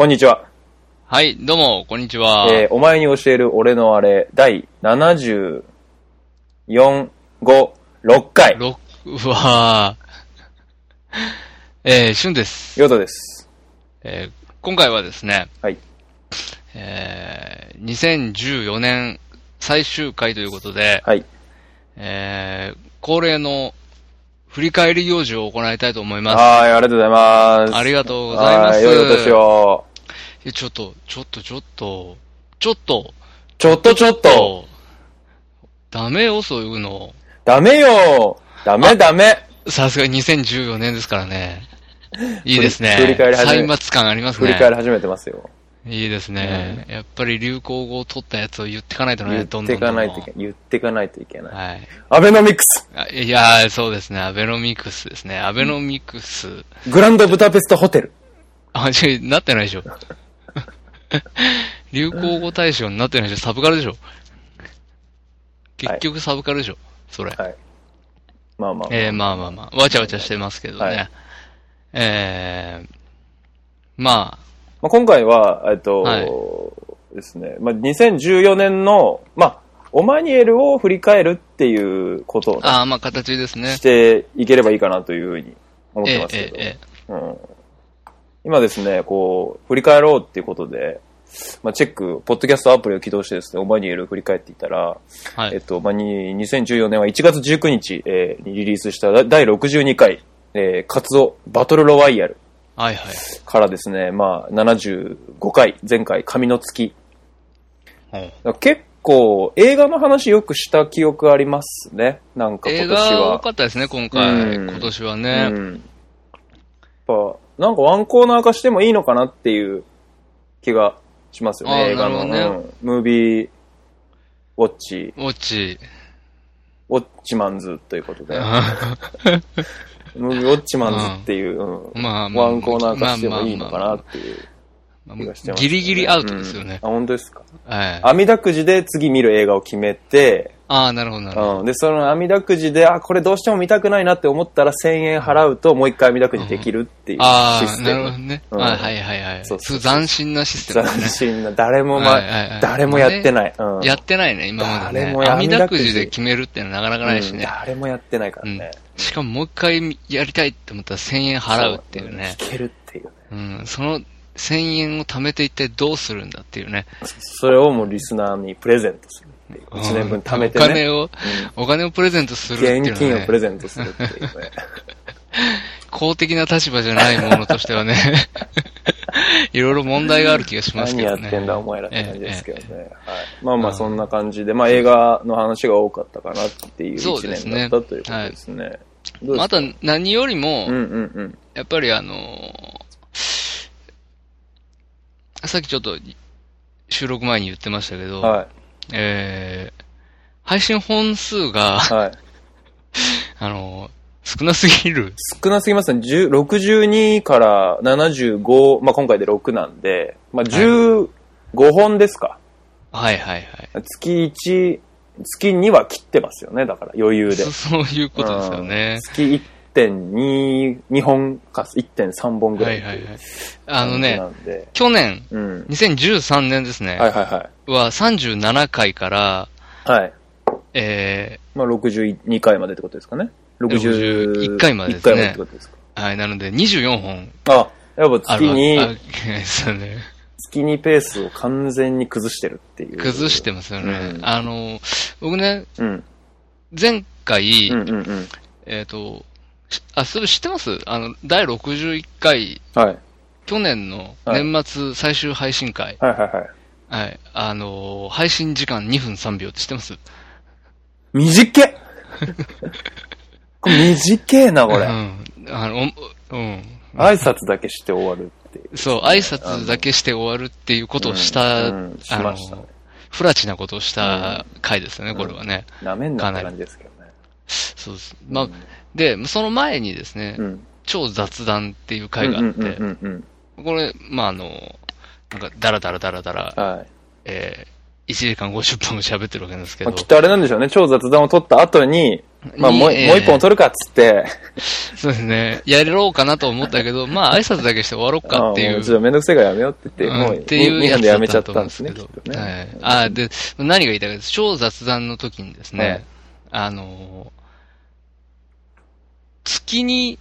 こんにちは。はい、どうも、こんにちは。えーお前に教える俺のあれ、第74、5、6回。ろうわーえー、しゅんです。ヨトです。えー今回はですね、はい。えー、2014年最終回ということで、はい。えー、恒例の振り返り行事を行いたいと思います。はい、ありがとうございます。ありがとうございますはい、良いお年を。えちょっと、ちょっと、ちょっと、ちょっと、ちょっとちょっと、ダメよ、そういうの。ダメよダメダメさすがに2014年ですからね。いいですね。振り返り始め歳末感ありますね。振り返り始めてますよ。いいですね。やっぱり流行語を取ったやつを言っていかないとね、どんどんどんどん。かないといけない。言っていかないといけない。はい。アベノミクスあいやー、そうですね。アベノミクスですね。アベノミクス。グランドブダペストホテル。あ、違う、なってないでしょ。流行語大賞になってないでしょ。サブカルでしょ。結局サブカルでしょ。それ。はい。まあまあ。えー、まあまあまあ。わちゃわちゃしてますけどね。はいえー、ままあ、今回は、えっと、はいですね、まあ、2014年の、まあ、オマニエルを振り返るっていうことをね、あ、まあ形ですねし。ていければいいかなというふうに思っえーてますけど、えーえうん、今ですね、こう、振り返ろうっていうことで、まあ、チェック、ポッドキャストアプリを起動してですね、オマニエルを振り返っていったら、ーはい。えっと、まあ、に2014年は1月19日、えーにリリースした第62回、えー活動バトルロワイヤルはいはい。からですね、まあ、75回、前回、神の月。うんだから結構、映画の話よくした記憶ありますね。なんか今映年は。画多かったですね、今回。うん今年はね。うん。やっぱ、なんかワンコーナー化してもいいのかなっていう気がしますよね、映画の。なるほどうんムービー、ウォッチ、ウォッチ。ウォッチマンズということで。ムービーウォッチマンズっていう、うんまあまあワンコーナー化してもいいのかなっていうまあ気がしてます、ギリギリアウトですよねうん。あ、本当ですか？はい。網だくじで次見る映画を決めて、ああ、なるほど、なるほど。うん、で、その網だくじで、あ、これどうしても見たくないなって思ったら1000円払うともう一回網だくじできるっていうああ、システム。なるほどね。うんはいはいはいはい。そうそう斬新なシステムね。新な、誰もま、誰もやってない。うん。やってないね、今までね。誰もや網だくじで決めるってのはなかなかないしうんね。誰もやってないからうんね。。しかももう一回やりたいって思ったら1000円払うっていうね。聞けるっていうね。うん。その1000円を貯めて一体どうするんだっていうね。それをもうリスナーにプレゼントするっていう。1年分貯めてお金ね。を、お金をプレゼントするっていうね。現金をプレゼントするっていうね。公的な立場じゃないものとしてはね、いろいろ問題がある気がします何やけどね。ってんだお前らって感じですけどね。ええはい。まあまあうんそんな感じで、まあ映画の話が多かったかなっていう1そうですね年だったということですね。どうですか？また何よりも、うんうんうん。やっぱりあのーさっきちょっと収録前に言ってましたけど、はえー、配信本数が、い。はい。あのー少なすぎる。少なすぎますね。10 62から75、まあ今回で6なんで、まあ15本ですか。はいはいはい。月1、月2は切ってますよね。だから余裕でそ。そういうことですよねうん。月1.2、2本か1.3本ぐらはいいはいはい。ああのね。去年、うん。2013年ですね、はいはいはい。は37回から、はい。えまあ62回までってことですかね。61回までです1ね回までってことですか。ー、はい、なので24本あ、やっぱ月に、あですよね。月にペースを完全に崩してるっていう。崩してますよね。うんあの、僕ね、うん。前回、うんうんうん。えっ、と、しあ、それ知ってます？あの、第61回、はい。去年の年末最終配信会。はいはいはい。はい。あのー配信時間2分3秒って知ってます？短っ これ短えな、これ。うん。あの、おうん。挨拶だけして終わるっていう。そう、挨拶だけして終わるっていうことをした、うんうんしあのましたね、フラチなことをした回ですよね、これはね。なめんなって感じですけどね。そうです。まあ、で、その前にですね、うん。超雑談っていう回があって。これ、まあ、あの、なんか、ダラダラダラダラ、はい。えー、1時間50分も喋ってるわけなんですけどまあ、きっ、とあれなんでしょうね。超雑談を取った後に、まあ、にもう、えーもう一本取るかっつって、そうですね。やろうかなと思ったけど、まあ、挨拶だけして終わろうかっていう。ちょっとめんどくせえからやめようって言って、もううんっていう2やつ分でやめちゃだったたんですね、ね。はい。あで、何が言いたいかです。超雑談の時にですね、はいあのー月に、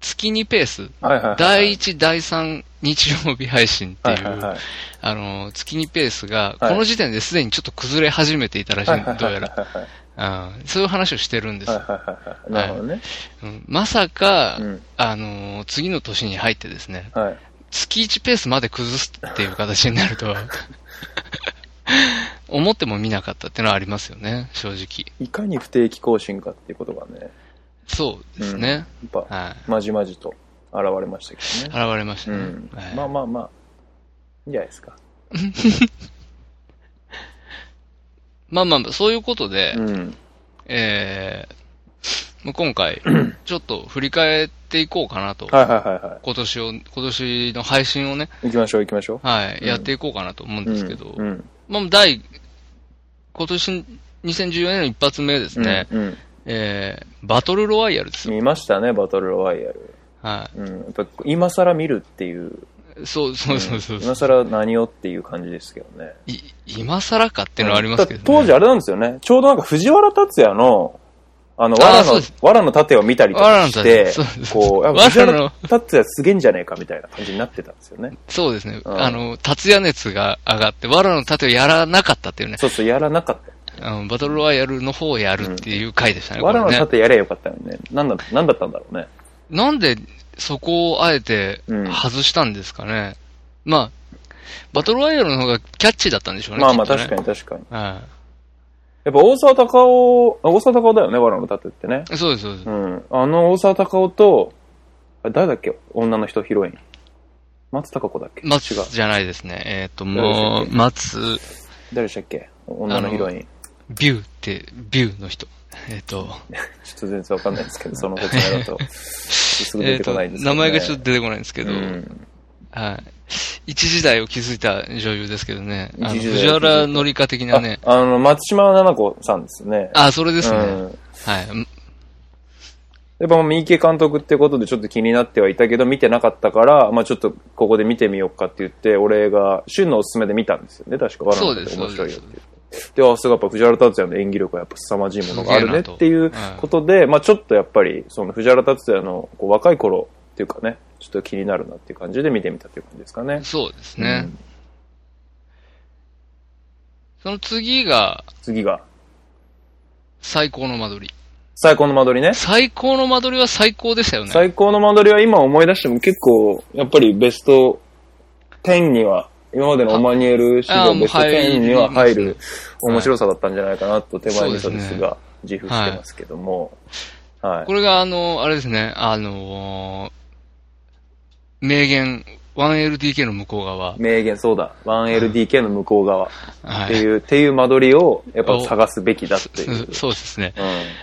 月にペース、はいはいはい。第1、第3日曜日配信っていう、はいはいはい。あのー月にペースが、はいこの時点ですでにちょっと崩れ始めていたらしい、はいはいどうやはいはいら、うん。そういう話をしてるんです。はいはいはい。なるほどね。うんまさか、うん。あのー次の年に入ってですね、はい。月1ペースまで崩すっていう形になるとは、思っても見なかったっていうのはありますよね、正直。いかに不定期更新かっていうことがね、そうですね。やっぱ、はい。まじまじと現れましたけどね。現れましたね。うんはい。まあまあまあ、いいんじゃないですか。まあまあ、そういうことで、うん。えー、まあ今回、ちょっと振り返っていこうかなと。はいはいはいは今年を、今年の配信をね、い。行きましょう行きましょう。はい、うんやっていこうかなと思うんですけど、うん。うんまあ、第、今年、2014年の一発目ですね、うんうんえー、バトルロワイヤルですよ。見ましたね、バトルロワイヤル。はうん。やっぱ今更見るっていう。い。そうそうそうそう。ん今更何をっていう感じですけどね。い今更かっていうのはありますけどね。当時あれなんですよね。ちょうどなんか藤原達也の、あの、藁の藁の盾を見たりとかして盾そうです、こう、あ藁の藤原達也すげえんじゃねえかみたいな感じになってたんですよね。そうですね。うんあの、達也熱が上がって、藁の盾をやらなかったっていうね。そうそう、やらなかった。あのバトルロワイヤルの方をやるっていう回でしたね。藁のこれね盾やればよかったのにね。なんだ、なんだったんだろうね。なんでそこをあえてうん外したんですかね。まあ、バトルロワイヤルの方がキャッチーだったんでしょうね。まあまあね確かに確かに。はやっぱ大沢たかお、あ大沢たかおだよね、藁の盾ってね。い。そうです、そうですう。ん。あの大沢たかおと、あ誰だっけ女の人ヒロイン。松たか子だっけ？松じゃないですね。えっ、と、誰でしたっけ？もう、松、誰でしたっけ？女のヒロイン。ビューって、ビューの人。えっ、と、ちょっと全然わかんないですけど、その説明だと。すぐ出てえっ、と、こないんですけど、ね。名前がちょっと出てこないんですけど、うんはい。一時代を築いた女優ですけどね。藤原紀香的なね。ああの、松島奈々子さんですね。あ、それですね。うんはい。やっぱ三池監督ってことでちょっと気になってはいたけど、見てなかったから、まあちょっとここで見てみようかって言って、俺が、旬のおすすめで見たんですよね、確か。そうです面白いよって言って。で、あ、すごいやっぱ藤原達也の演技力はやっぱ凄まじいものがあるねっていうことで、まあちょっとやっぱり、その藤原達也のこう若い頃っていうかね、ちょっと気になるなっていう感じで見てみたっていう感じですかね。そうですね。うんその次が、次が、最高の間取り。最高の間取りね。最高の間取りは最高でしたよね。最高の間取りは今思い出しても結構、やっぱりベスト10には、今までのオマニエル史上ベスト10には入る面白さだったんじゃないかなと手前味噌ですねですが、自負してますけども。はい。これがあの、あれですね、あのー名言、1LDK の向こう側。名言、そうだ。1LDK の向こう側っはい。ていう、っていう間取りをやっぱ探すべきだっていう。そ そうですね。う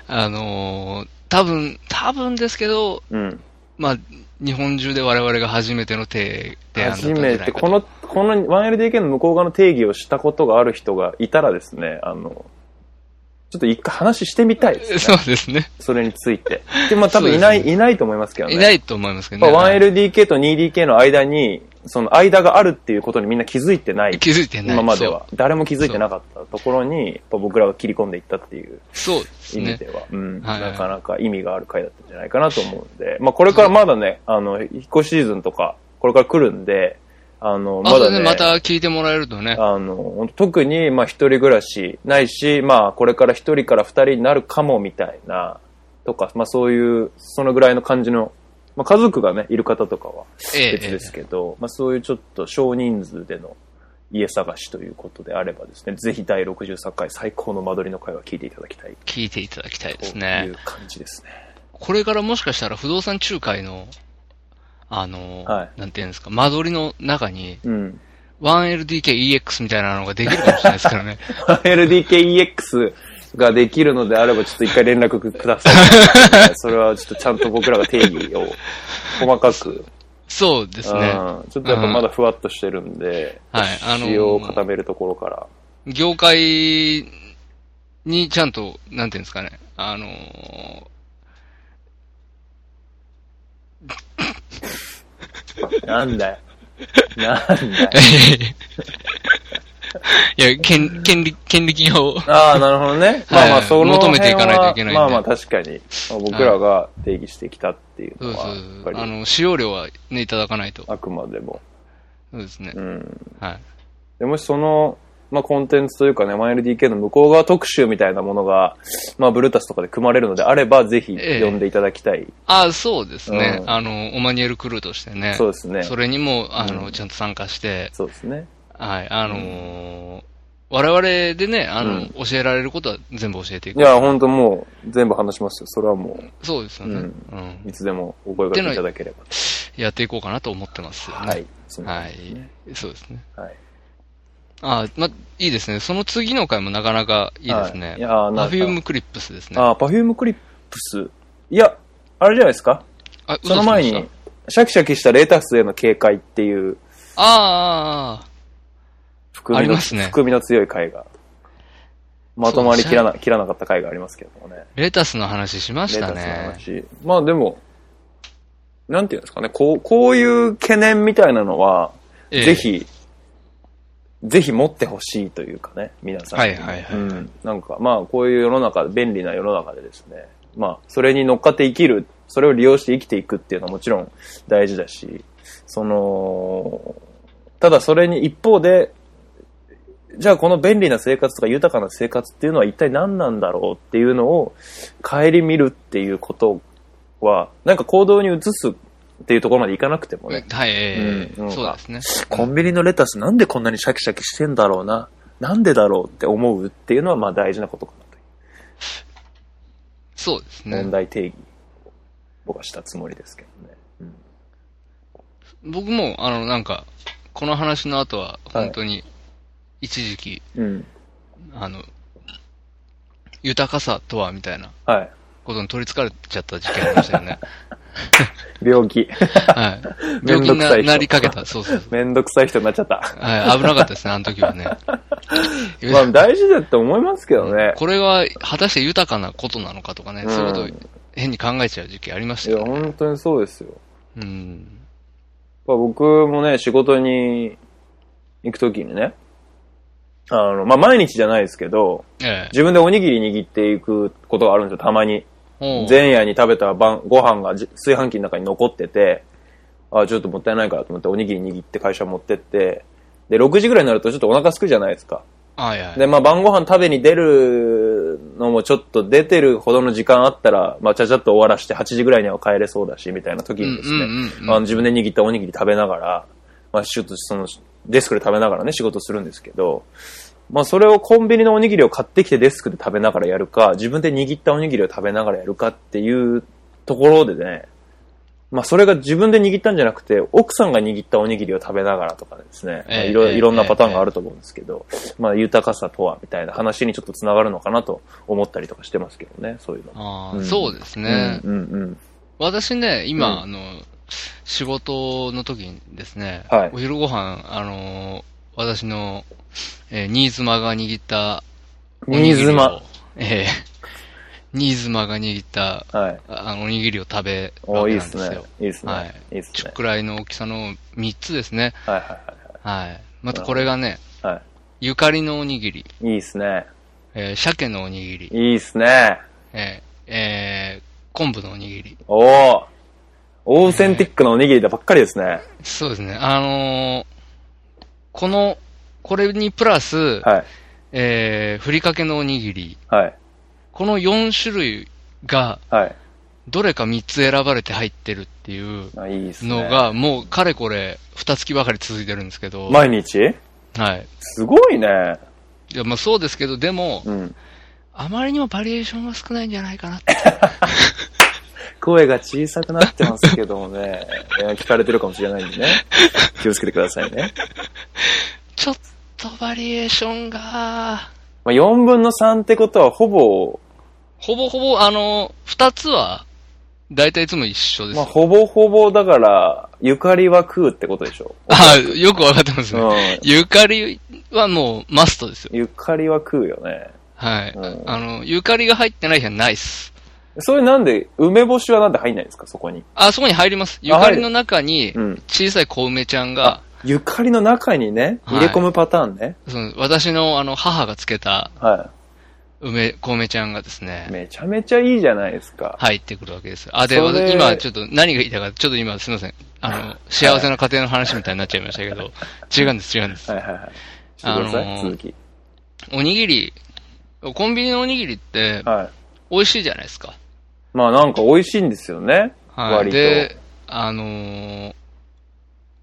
あのー多分、多分ですけど、ん。うん。まあ、日本中で我々が初めての提提案だったん初じゃないめて。この、この 1LDK の向こう側の定義をしたことがある人がいたらですね、あの、ちょっと一回話してみたいですね。そうですね。それについて。で、まあ多分いない、そうですいないと思いますけどね。いないと思いますけどね。まあ、はい 1LDK と 2DK の間に、その間があるっていうことにみんな気づいてない。気づいてない。今までは。誰も気づいてなかったところに、僕らが切り込んでいったっていうそう。そうですね。意味では、うん、はいはいなかなか意味がある回だったんじゃないかなと思うんで、まあこれからまだね、あの、引っ越しシーズンとか、これから来るんで、あの、まだね、また聞いてもらえるとね。あの、特に、まあ、一人暮らしないし、まあ、これから一人から二人になるかもみたいな、とか、まあ、そういう、そのぐらいの感じの、まあ、家族がね、いる方とかはええ別ですけど、まあ、そういうちょっと少人数での家探しということであればですね、ぜひ第63回最高の間取りの会は聞いていただきたい聞いていただきたいですといねう。感じですね。これからもしかしたら不動産仲介の、あの、はいなんていうんですか、間取りの中にうん。1LDKEX みたいなのができるかもしれないですからね。LDKEX ができるのであれば、ちょっと一回連絡ください。それはちょっとちゃんと僕らが定義を細かくそうですね。うんちょっとやっぱまだふわっとしてるんで、はいあのーを固めるところから。業界にちゃんと、なんていうんですかね、あのー、なんだよ。なんだよ。いや、権、権利、権利金を。ああ、なるほどね。まあまあ、その求めていかないといけないまあまあ、確かに。まあ僕らが定義してきたっていうのは、あの、使用料はね、いただかないと。あくまでも。そうですねう。ん。はい。でもしその、まあ、コンテンツというかね、1LDK の向こう側特集みたいなものが、まあ、ブルータスとかで組まれるのであれば、ぜひええ読んでいただきたい。ああ、そうですね。うんあの、オマニエルクルーとしてね。そうですね。それにも、あの、うんちゃんと参加して、そうですね。はい、あのー我々でね、あの、うん教えられることは全部教えていく。いや、本当もう、全部話しますよ。それはもそうですよね。ううんん。いつでもお声掛けいただければ。やっていこうかなと思ってますよね。はい。そんなはい感じですね。。そうですね。はい。あま、いいですね。その次の回もなかなかいいですね。はいいやパフュームクリップスですね。ああ、パフュームクリップス。いや、あれじゃないですか？あ、その前に、シャキシャキしたレタスへの警戒っていう、したああああ、あ含みの、ね含みの強い回が、まとまりきらな、切らなかった回がありますけどもね。レタスの話しましたレタスのね。話。まあでも、なんていうんですかね、こう、こういう懸念みたいなのは、ええぜひ、ぜひ持ってほしいというかね、皆さんに。はいはいはいうん。なんか、まあ、こういう世の中、便利な世の中でですね、まあ、それに乗っかって生きる、それを利用して生きていくっていうのはもちろん大事だし、その、ただそれに一方で、じゃあこの便利な生活とか豊かな生活っていうのは一体何なんだろうっていうのを顧みるっていうことは、なんか行動に移すっていうところまでいかなくてもね、はい、ええうん。そうですね。コンビニのレタスなんでこんなにシャキシャキしてんだろうな、なんでだろうって思うっていうのはまあ大事なことかなという。そうですね。問。題定義を僕はしたつもりですけどね。うん。僕も、あの、なんか、この話の後は、本当に、一時期、うん。あの、豊かさとは、みたいなはい。ことに取り憑かれちゃった時期ありましたよね。病気。はい。病気にななりかけた。そうそう。めんどくさい人になっちゃった。はい、危なかったですね、あの時はね。まあ大事だと思いますけどね。これは、果たして豊かなことなのかとかね、うんそういうことを変に考えちゃう時期ありましいや、たよね。本当にそうですよ。うん。まあ僕もね、仕事に行くときにね、あの、まあ毎日じゃないですけど、ええ。自分でおにぎり握っていくことがあるんですよ、たまに。前夜に食べた晩、ご飯がじ炊飯器の中に残ってて、あちょっともったいないからと思っておにぎり握って会社持ってって、で、6時ぐらいになるとちょっとお腹すくじゃないですか。はいはい。で、まあ晩ご飯食べに出るのもちょっと出てるほどの時間あったら、まあちゃちゃっと終わらして8時ぐらいには帰れそうだし、みたいな時にですね、自分で握ったおにぎり食べながら、まあちょっとそのデスクで食べながらね、仕事するんですけど、まあそれをコンビニのおにぎりを買ってきてデスクで食べながらやるか、自分で握ったおにぎりを食べながらやるかっていうところでね、まあそれが自分で握ったんじゃなくて、奥さんが握ったおにぎりを食べながらとかですね、まあいろええいろんなパターンがあると思うんですけど、まあ豊かさとはみたいな話にちょっと繋がるのかなと思ったりとかしてますけどね、そういうの。ああ、うんそうですね。うんうん私ね、今、うんあの、仕事の時にですね、はいお昼ご飯、あのー私の、えー新妻が握ったおにぎりを、新妻えー新妻が握ったうん。はい。あのおにぎりを食べるおわけなんですすよ。。いいっすね。はいいいっすね。くらいの大きさの3つですね。はいはいはい。またこれがね、はい。はゆかりのおにぎり、い。いいっすね。えー鮭のおにぎり、いいっすね。えーえー昆布のおにぎり。おー。オーセンティックなおにぎりだばっかりですね。そうですね。あのーこの、これにプラス、はい。えー、ふりかけのおにぎり。はい。この4種類が、はい。どれか3つ選ばれて入ってるっていうあいいっすね。のが、もうかれこれ、2月ばかり続いてるんですけど。毎日？はい。すごいね。いや、まあそうですけど、でも、うん。あまりにもバリエーションが少ないんじゃないかなって。声が小さくなってますけどもね。聞かれてるかもしれないんでね。気をつけてくださいね。ちょっとバリエーションが、まあ、4分の3ってことはほぼ、ほぼほぼ、あの、2つは、だいたいいつも一緒ですまあ、よ。ほぼほぼだから、ゆかりは食うってことでしょ。あよくわかってますね。うん。ゆかりはもうマストですよ。ゆかりは食うよね。はい。うんあの、ゆかりが入ってない日はないっす。それなんで、梅干しはなんで入んないんですか、そこに。あ、そこに入ります。ゆかりの中にうん、小さい小梅ちゃんが、ゆかりの中にね、はい入れ込むパターンね。その私のあの、母がつけたは梅、小梅ちゃんがですい。ね、めちゃめちゃいいじゃないですか。入ってくるわけです。あ、で、今ちょっと何が言いたいか、ちょっと今すいません。あの、幸せな家庭の話みたいになっちゃいましたけど、違うんです、違うんです。はいはいはい。あのー続き。おにぎり、コンビニのおにぎりって、はい。美味しいじゃないですか。まあなんか美味しいんですよね。はい。割と。で、あのー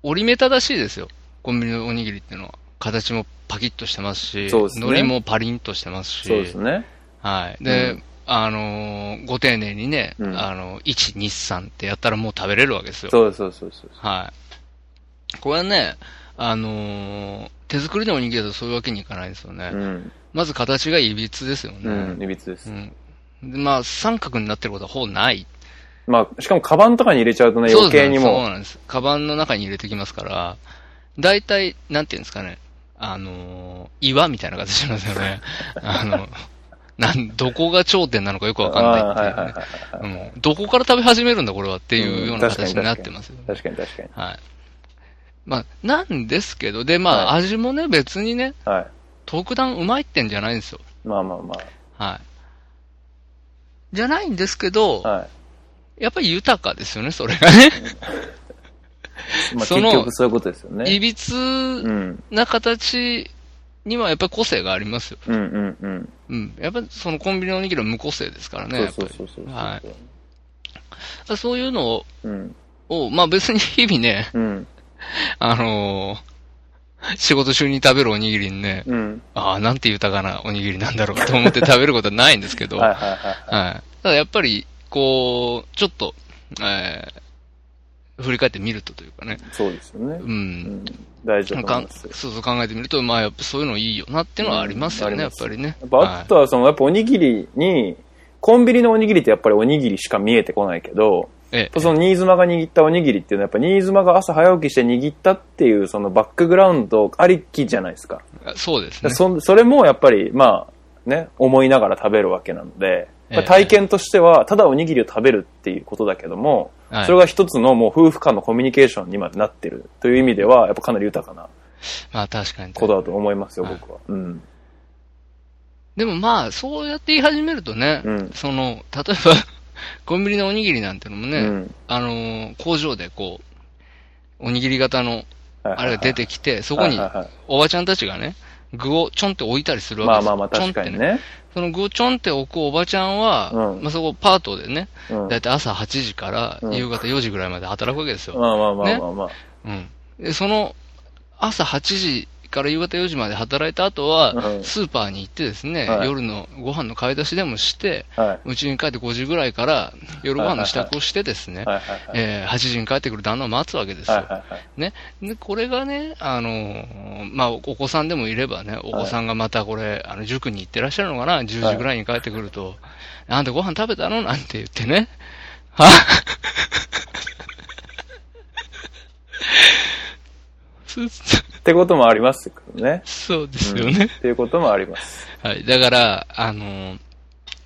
折り目正しいですよ。コンビニのおにぎりっていうのは。形もパキッとしてますし、そうですね海苔もパリンとしてますし、そうですね。はい。で、うんあのーご丁寧にね、うんあの、1、2、3ってやったらもう食べれるわけですよ。そうそうそうそう。はい。これはね、あのー手作りのおにぎりだとそういうわけにいかないんですよね。うん。まず形がいびつですよね。うん、いびつです。うんでまあ、三角になってることはほぼない。まあ、しかもカバンとかに入れちゃうとね、そうですねそう余計にも。なんです。カバンの中に入れてきますから、大体、なんていうんですかね、あのー岩みたいな形しますよね。あの、なん、どこが頂点なのかよくわかんないっていうねあーはいはいはいはいうんどこから食べ始めるんだこれはっていうような形になってますよね。確かに確かに。はい。まあ、なんですけど、で、まあ、はい味もね、別にね、はい。特段うまいってんじゃないんですよ。まあまあまはい。じゃないんですけど、あ。はい。やっぱり豊かですよね、それがね。結局そういうことですよね。いびつうん。な形にはやっぱり個性がありますよ。うんうんうん。うん。やっぱりそのコンビニのおにぎりは無個性ですからね、やっぱそうり。そうそうそう。はい。そういうのを、うん。をまあ別に日々ね、うん。あのー仕事中に食べるおにぎりにね、うん。ああ、なんて豊かなおにぎりなんだろうと思って食べることはないんですけど、はいはい。はいはい。ただやっぱり、こう、ちょっと、えー、振り返ってみるとというかね、そうですよねう。。うんん。大事だとかん思いますそうそう考えてみると、まあやっぱそういうのいいよなっていうのはありますよね、うんやっぱりね。やっぱあとはその、やっぱおにぎりに、コンビニのおにぎりってやっぱりおにぎりしか見えてこないけど、ええ、その新妻が握ったおにぎりっていうのはやっぱ新妻が朝早起きして握ったっていうそのバックグラウンドありきじゃないですか。そうですね。そそれもやっぱりまあね、思いながら食べるわけなので、ええ体験としてはただおにぎりを食べるっていうことだけども、はいそれが一つのもう夫婦間のコミュニケーションにまでなってるという意味ではやっぱかなり豊かなまあ確かに。ことだと思いますよ、はい僕は。うん。でもまあ、そうやって言い始めるとね、うんその、例えば、コンビニのおにぎりなんてのもね、うんあのー工場でこう、おにぎり型の、あれが出てききて、そこにはいはいはいおばちゃんたちがね、具をちょんって置いたりするわけですよ。まあまあまあ確かにね。その具をちょんって置くおばちゃんは、うんまあそこパートでね、うんだいたい朝8時からうん夕方4時ぐらいまで働くわけですよ。まあまあまあまあまあ。うん。で、その、朝8時から夕方4時まで働いた後は、うんスーパーに行ってですね、はい夜のご飯の買い出しでもして、はい。うちに帰って5時ぐらいから夜ご飯の支度をしてですね、はいはいはい。えー8時に帰ってくる旦那を待つわけですよ。はいはいはい。ね。で、これがね、あのーまあ、お子さんでもいればね、お子さんがまたこれ、あの、塾に行ってらっしゃるのかな ?10 時ぐらいに帰ってくると、あんたご飯食べたの？なんて言ってね。はってこともありますけどね。そうですうんよね。っていうこともあります。はい。だから、あのー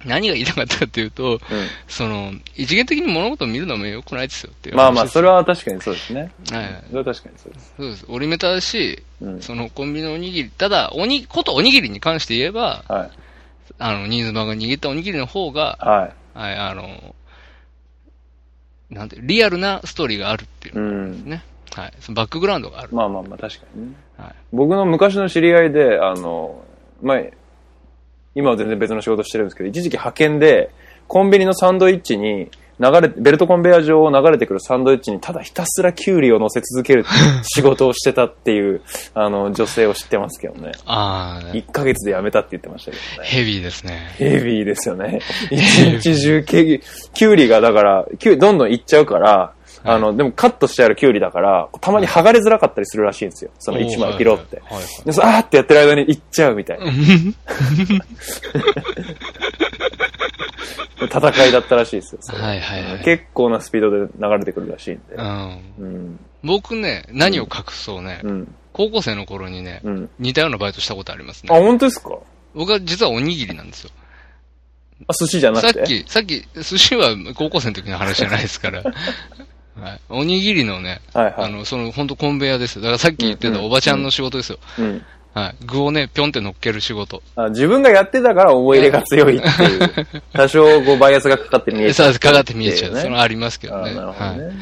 何が言いたかったかというと、うその、一元的に物事を見るのも良くないですよっていうん。まあまあ、それは確かにそうですね。はいそれは確かにそうです。そうです。折り目正しい、うん。そのコンビニのおにぎり、ただ、おに、ことおにぎりに関して言えば、はい。あの、新妻が握ったおにぎりの方が、はい。はい、あの、なんて、リアルなストーリーがあるっていう。ね。はい。そのバックグラウンドがある。まあまあまあ、確かにね。はい。僕の昔の知り合いで、あの、前、今は全然別の仕事してるんですけど、一時期派遣で、コンビニのサンドイッチに、流れ、ベルトコンベヤ上を流れてくるサンドイッチにただひたすらキュウリを乗せ続ける仕事をしてたっていう、あの、女性を知ってますけどね。ああ、1ヶ月で辞めたって言ってましたけどね。ヘビーですね。ヘビーですよね。一日中キ、キュウリがだから、キュウリどんどんいっちゃうから、あの、でもカットしてあるキュウリだから、たまに剥がれづらかったりするらしいんですよ。その1枚ピロって。で、あーってやってる間にいっちゃうみたいな。戦いだったらしいですよ。はいはいはい結構なスピードで流れてくるらしいんで。うん。うん。僕ね、何を隠そうね、うん。高校生の頃にね、うん。似たようなバイトしたことありますあ、ね。本当ですか？僕は実はおにぎりなんですよ。あ、寿司じゃなくて？さっき、さっき、寿司は高校生の時の話じゃないですから。はい。おにぎりのね、はいはい。あの、その、本当コンベヤですよ。だからさっき言ってたおばちゃんの仕事ですよ。うん。はい。具をね、ぴょんって乗っける仕事。あ自分がやってたから思い入れが強いっていう。多少こうバイアスがかかって見えちゃう。そうかかって見えちゃう。ねそのありますけどあね。なるほどね。はい。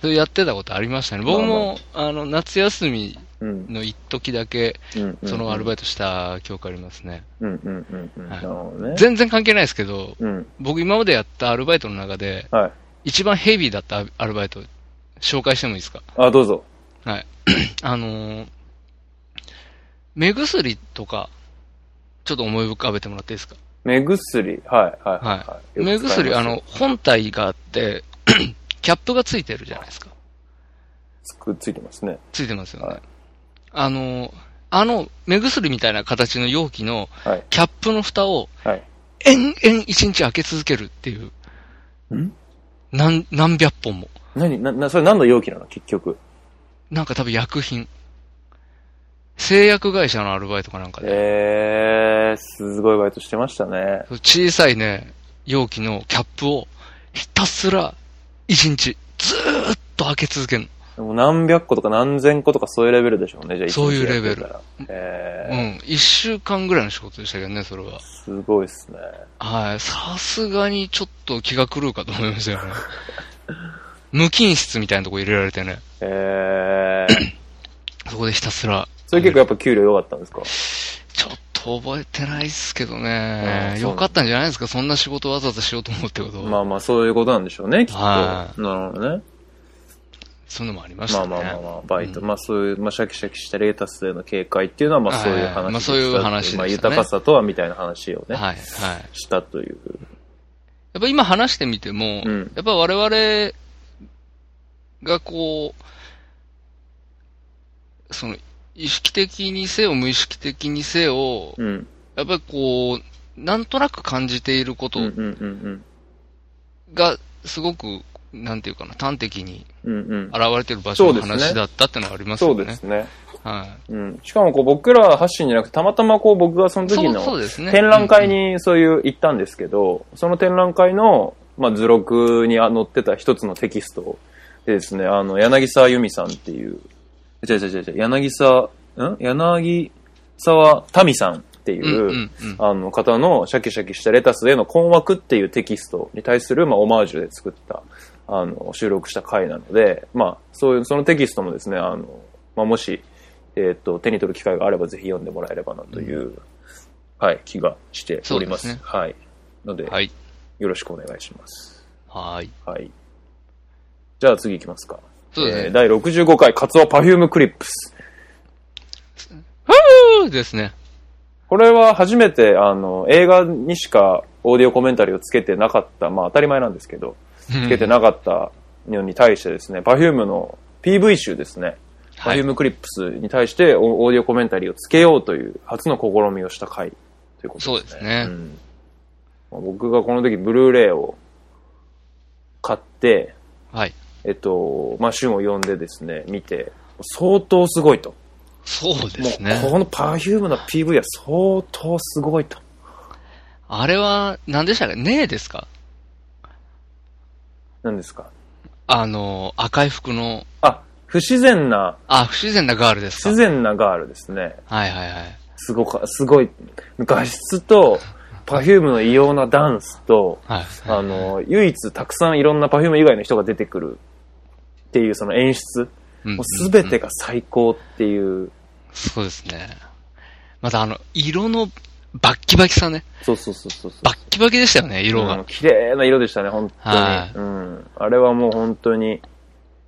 それやってたことありましたね。僕も、あの、夏休みうん。の一時だけ、うんそのアルバイイトした記憶ありますね。うんうんうんうん。全然関係ないですけど、うん。僕今までやったアルバイトの中で、はい。一番ヘビーだったアルバイト、紹介してもいいですか？あ、どうぞ。はい。あのー、目薬とか、ちょっと思い浮かべてもらっていいですか？目薬？はいはいはい。はい。目薬、あのよ、本体があって、キャップがついてるじゃないですか。くつ、ついてますね。ついてますよね。はいあの、あの、目薬みたいな形の容器のはい。キャップの蓋をはい。延々一日開け続けるっていう、ん？何、何百本も。何な、な、それ何の容器なの？結局。なんか多分薬品。製薬会社のアルバイトかなんかで、えー、すごいバイトしてましたね。小さいね、容器のキャップをひたすら一日ずーっと開け続けるの。でも何百個とか何千個とかそういうレベルでしょうね、じゃあそういうレベルやってたら。うえん。一週間ぐらいの仕事でしたけどね、それは。ー、すごいっすね。はい。さすがにちょっと気が狂うかと思いましたよね。無菌室みたいなとこ入れられてね。えー、そこでひたすら。それ結構やっぱ給料良かったんですか？ちょっと覚えてないっすけどあねー。そうよかったんじゃないですか？そんな仕事わざわざしようと思うってことまあまあそういうことなんでしょうね、きっと。なはるほどね。そういうのもありましまあたね。まあまあまあ、バイト。うんまあそういう、まあシャキシャキしたレータスへの警戒っていうのは、まあそういうはい話まあそういう話でねまあ豊かさとはみたいな話をね、はい、はい。したという。やっぱ今話してみても、うんやっぱ我々がこう、その、意識的にせよ、無意識的にせよ、うん。やっぱりこう、なんとなく感じていることが、すごく、なんていうかな、端的に。現れてる場所の話だったってのはありますそうよね。ですね。はうん。しかもこう僕ら発信じゃなくて、たまたまこう僕がそのい。そう、時のそうですね。展覧会うんにそういう行ったんですけど、その展覧会の、まあ、図録にあ載ってた一つのテキストでですね、あの、柳沢由美さんっていう、違う違う違う違う、柳沢、ん？柳沢民さんっていう、あの方のシャキシャキしたレタスへの困惑っていうテキストに対する、まあ、オマージュで作った、あの、収録した回なので、まあ、そういう、そのテキストもですね、あの、まあ、もし、えっ、と、手に取る機会があればぜひ読んでもらえればなという、はい、気がしております。すねはい。ので、はい。よろしくお願いします。はい。はい。じゃあ次行きますか。そうですねえー第65回、カツオパフュームクリップス。ふーですね。これは初めて、あの、映画にしかオーディオコメンタリーをつけてなかった、まあ当たり前なんですけど、つけてなかったのに対してですね、パフュームの PV 集ですね、パはいフュームクリップスに対してオオーディオコメンタリーをつけようという初の試みをした回ということですね。そうですねんまあ僕がこの時ブルーレイを買って、はい。えっと、まあ、旬を呼んでですね、見て、相当すごいと。そうですね。このパフュームの PV は相当すごいと。あれは、何でしたかねえですか？何ですか？あの、赤い服の、あ、不自然な、あ、不自然なガールですか不自然なガールですね。はいはいはい。すごか、すごい。画質と、パフュームの異様なダンスと、はい。あの、唯一たくさんいろんなパフューム以外の人が出てくるっていうその演出。うんもうすべてが最高っていう。そうですね。またあの、色のバッキバキさね。そうそうそうそう。バッキバキでしたよね、色が。うん綺麗な色でしたね、本当に。はいうん。あれはもう本当に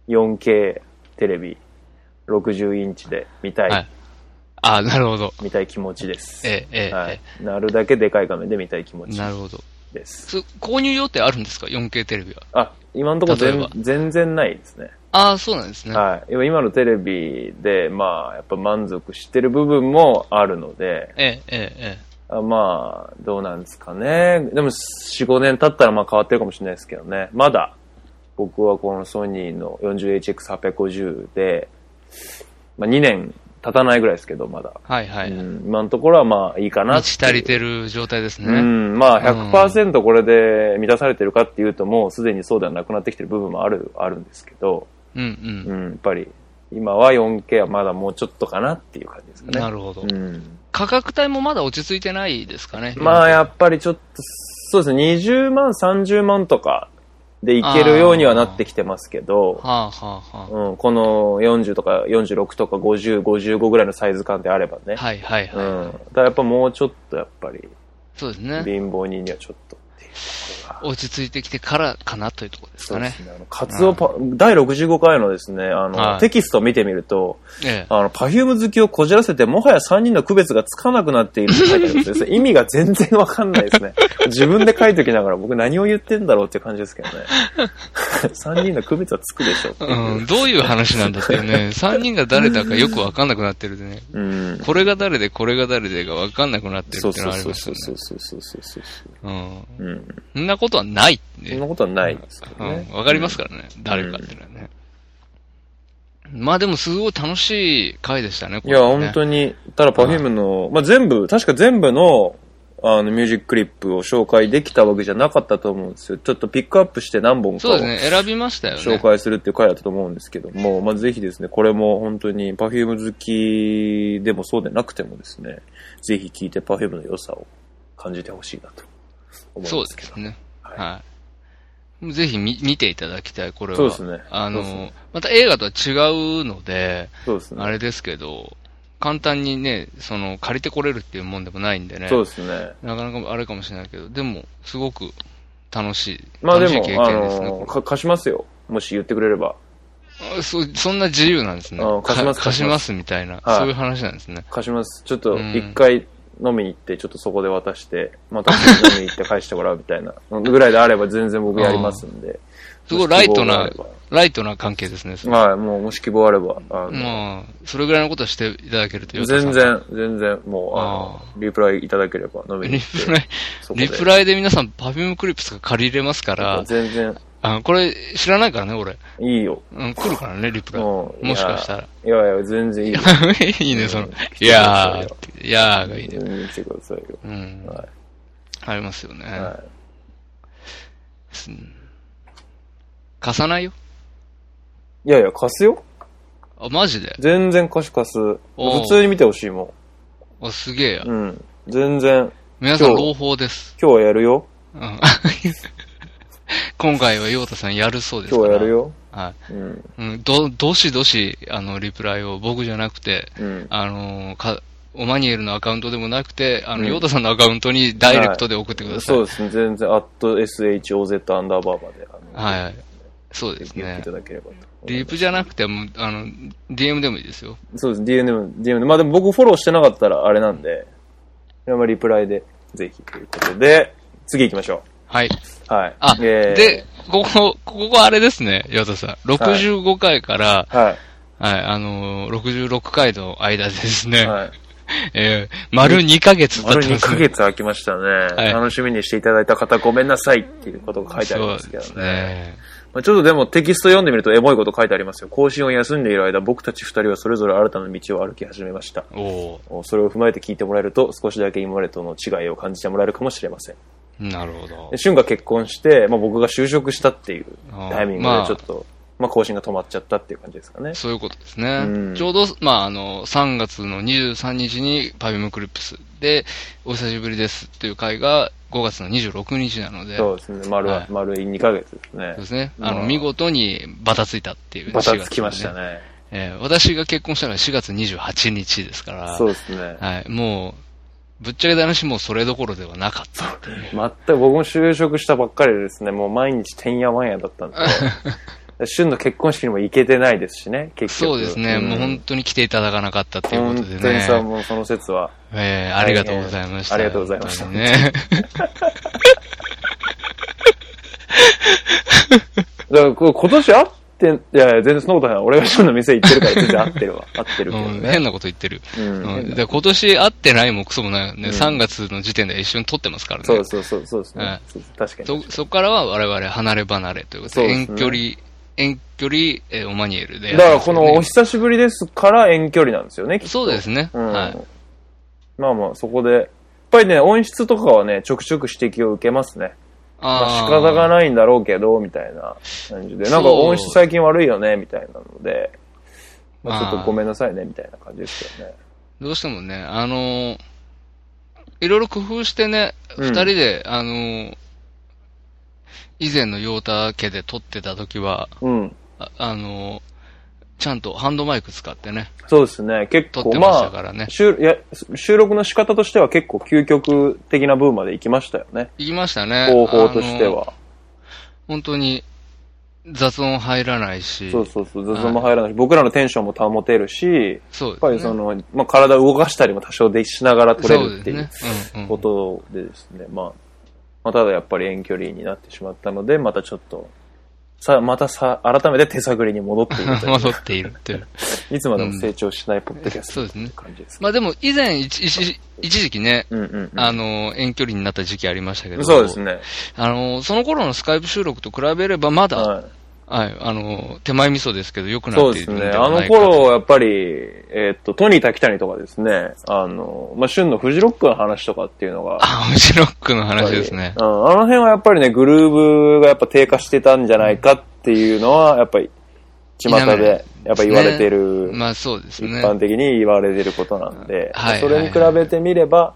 4K テレビ60インチで見たい、はい。あなるほど。見たい気持ちです。ええ、ええ、はいえ。なるだけでかい画面で見たい気持え。ちなるほど。です。そ購入予定あるんですか ?4K テレビは。あ、今のところ全然ないですね。ああ、そうなんですね。はい。今今のテレビで、まあ、やっぱ満足してる部分もあるので、ええ、ええ、まあ、どうなんですかね。でも、4、5年経ったらまあ変わってるかもしれないですけどね。まだ、僕はこのソニーの 40HX850 で、まあ2年立たないぐらいですけど、まだ。はいはい。うん、今のところはまあいいかな満ち足りてる状態ですうね。ん、まあ100%これで満たされてるかっていうともうすでにそうではなくなってきてる部分もある、あるんですけど、うんうん。うん、やっぱり今は 4K はまだもうちょっとかなっていう感じですかね。なるほど。うん。価格帯もまだ落ち着いてないですかね。まあやっぱりちょっと、そうですね、20万、30万とかでいけるようにはなってきてますけど、はあはあはあ。うん、この40とか46とか50、55ぐらいのサイズ感であればね。はいはいはい。うん。だやっぱもうちょっとやっぱりそうですね。貧乏人にはちょっと。落ち着いてきてからかなというところですかねそうです。ね。あの、カツオパ、第65回のですね、あの、はいテキストを見てみると、ええ。あの、パフューム好きをこじらせて、もはや3人の区別がつかなくなっているって書いてあるんですよ。そ れ意味が全然わかんないですね。自分で書いときながら僕何を言ってんだろうって感じですけどね。3人の区別はつくでしょううん、どういう話なんだってね、3人が誰だかよくわかんなくなってるでね、うん。これが誰でこれが誰でがわかんなくなってるってのはありますよね。そうそうそうそうそうそうそう。うん。うん。そんなことはないって。そんなことはないですけどね。うん、わかりますからね、誰かっていうのはね。まあでもすごい楽しい回でしたね、こいや、れね本当に、ただ Perfume の、まあ、全部、確か全部の、あの、ミュージッククリップを紹介できたわけじゃなかったと思うんですよ。ちょっとピックアップして何本かをそうですね、選びましたよね。紹介するっていう回だったと思うんですけども、まあ、ぜひですね、これも本当に Perfume 好きでもそうでなくてもですね、ぜひ聴いて Perfume の良さを感じてほしいなと思いそうますけど。ですね。はいはい。ぜひ見見ていただきたい、これは。そうですねあの、ねまた映画とは違うので、そうですね。あれですけど、簡単にね、その、借りてこれるっていうもんでもないんでね。そうですね。なかなかあれかもしれないけど、でも、すごく楽しい。まあでも経、あ験ですね。の、か貸しますよ。もし言ってくれれば。あそそんな自由なんですね。うん貸しますか貸しますみたいな、はいそういう話なんですね。貸します。ちょっとうん一回飲みに行って、ちょっとそこで渡して、また飲みに行って返してもらうみたいなぐらいであれば全然僕やりますんで。すごいライトなライトな関係ですね。はい、もうもし希望あれば、あのまあ、それぐらいのことをしていただけるとよ全。然、全然、もう、あのあリプライいただければ飲みにリ行って。プライ、リプライで皆さんパフュームクリップスが借りれますから、全然、あこれ知らないからね、俺。いいよ。うん、来るからね、リプライ。もうもしかしたら。いやいや、全然いいよ。いいね、そのうん、いやーって、いやーがいいね。全然来てくださいよ。うん。はありますよね。い。はうん貸さないよ。い。いやいや、貸すよ。あ、マジで？全然貸し貸す。普通に見てほしいもあ、すげえやん。。うん。全然、皆さん、今日朗報です。今日はやるよ。うん。今回は陽太さんやるそうですから。今日はやる。よ。はうん。い。うん、ど、どしどし、あの、リプライを僕じゃなくて、うん。あのーか、オマニエルのアカウントでもなくて、あの、うんヨータさんのアカウントにダイレクトで送ってください。そうですね。全然、アット SHOZ アンダーバーまで、はいはい。そうですねいた。だければと。リープじゃなくても、あの、DM でもいいですよ。そうです。DM でも、DM で。まあでも僕フォローしてなかったらあれなんで、まあリプライで、ぜひということで、次行きましょはい。う。はい。あ、えーで、ここ、ここあれですね、ヨータさん。65回から、ははい、あのー、66回の間でですい。ね、はい。えー、丸2ヶ月経丸2ってますね。ヶ月空きましたね。い楽しみにしていただいた方ごめんなさいっていうことが書いてありますけどね。ね。まあ、ちょっとでもテキスト読んでみるとエモいこと書いてありますよ。更新を休んでいる間、僕たち二人はそれぞれ新たな道を歩き始めました。おーそれを踏まえて聞いてもらえると、少しだけ今までとの違いを感じてもらえるかもしれません。なるほどで。俊が結婚して、まあ、僕が就職したっていうタイミングでまあちょっと、まあ、更新が止まっちゃったっていう感じですかね。そういうことですね。うんちょうど、まあ、あの、3月の23日に Perfume Clips で、お久しぶりですっていう回が5月の26日なので、そうですね。丸は、はい丸2ヶ月ですねそう。ですね。あの、まあ見事にバタついたっていう、バタつきま4月したね。えー私が結婚したのは4月28日ですから、そうですね。はい、もう、ぶっちゃけた話もうそれどころではなかったっていう。全く僕も就職したばっかりでですね、もう毎日てんやわんやだったんで、旬の結婚式にも行けてないですしね、結局。そうですね、んもう本当に来ていただかなかったっていうこ本とで当にさ、ね。もうその説は。えーありがとうございました。ありがとうございましたね。だから今年会って、いやいや、全然そんなことない。俺が旬の店行ってるから全然合ってるわ。合ってるけどうん、ね。変なこと言ってる。うんうんで今年会ってないもクソもないよね。うん3月の時点で一緒に撮ってますからね。そうそうそう、そうですね。確かに。そ、そこからは我々離れ離れということで、ですね遠距離遠距離、えーオマニエルでやだからこのお久しぶりですから遠距離なんですよね、そうですね。うんはい。まあまあ、そこで、やっぱりね、音質とかはね、ちょくちょく指摘を受けますね。まあ、仕方がい。ないんだろうけど、みたいな感じで。なんか音質最近悪いよね、みたいなので、まあ、ちょっとごめんなさいね、みたいな感じですよね。どうしてもね、あのーいろいろ工夫してね、うん二人で、あのー以前のヨータ家で撮ってた時は、うん。あ、あのーちゃんとハンドマイク使ってね、そうですね。結構、ままあ。収いや収録の仕方としては結構究極的な部分まで行きましたよね。行きましたね。方法としてあのーは。本当に雑音入らないし、そうそうそう、雑音も入らないし、僕らのテンションも保てるし、そうねやっぱりその、まあ、体を動かしたりも多少でしながら撮れるっていうことでですね、まあ、まあ、ただやっぱり遠距離になってしまったので、またちょっと、さ、またさ、改めて手探りに戻っている 戻っているっていう。いつまでも成長しないポッドキャストそうですね感じです。まあでも以前一一一時期ね、うんうんうん。あの、遠距離になった時期ありましたけど、そうですね。あの、その頃のスカイプ収録と比べればまだ、はい。はい、あの、手前味噌ですけど、良くなそうですね。っているんであのはないかと。頃、やっぱり、えーっと、トニー滝谷とかですね、あの、まあ、旬のフジロックの話とかっていうのが、あ、フジロックの話ですね。うん、あの辺はやっぱりね、グルーブがやっぱ低下してたんじゃないかっていうのは、やっぱり、巷で、やっぱ言われてる、まあそうです一ね。般的に言われてることなんで、はいそれに比べてみれば、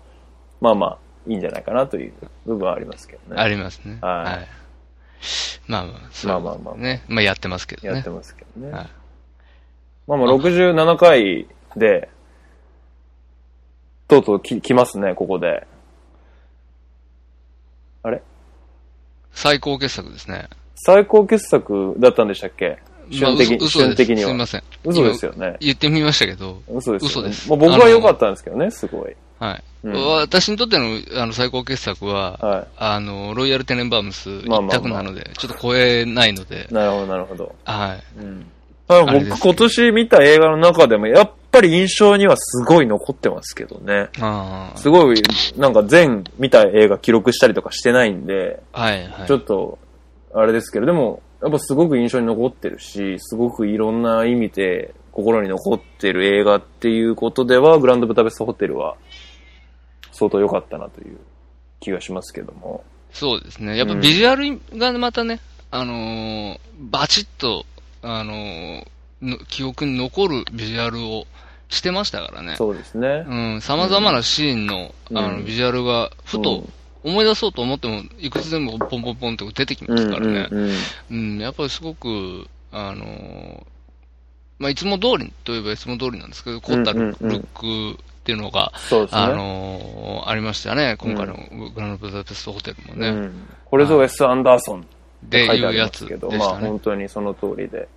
まあまあ、いいんじゃないかなという部分はありますけどね。ありますね。はいはい。まあまあ、そうまあまあまあね。まあやってますけどね。やってますけどね。はいまあまあ、67回で、とうとうき来ますね、ここで。あれ？最高傑作ですね。最高傑作だったんでしたっけ？まあ瞬的,、嘘嘘です瞬的には。すいません。嘘ですよね。言ってみましたけど、嘘ですよ、ね。嘘ですまあ、僕は良かったんですけどね、すごい。はい。うん私にとってのあの最高傑作は、はあの、ロイヤルテネンバームス一まあまあまあ択なので、ちょっと超えないのでい。、なるほど、なるほど。はい。うん。僕今年見た映画の中でも、やっぱり印象にはすごい残ってますけどね。あすごい、なんか全見た映画記録したりとかしてないんで、あ、はい、はい。ちょっと、あれですけど、でも、やっぱすごく印象に残ってるし、すごくいろんな意味で心に残ってる映画っていうことでは、グランドブタペストホテルは相当良かったなという気がしますけども。そうですね。やっぱビジュアルがまたね、あのーバチッと、あのーの記憶に残るビジュアルをしてましたからね。そうですね。うん、様々なシーンの、うんあの、ビジュアルが、ふと思い出そうと思っても、いくつでもポンポンポンって出てきうん、ますからね。うんうんうん、やっぱりすごく、あのーまあ、いつも通りといえばいつも通りなんですけど、凝ったルックっていうのが、ね。あのーありましたね。今回のグランドブダペストホテルもね。うん、これぞウェス・アンダーソンで、書いてあいうやつりますけど、ね。まあ本当にその通りで。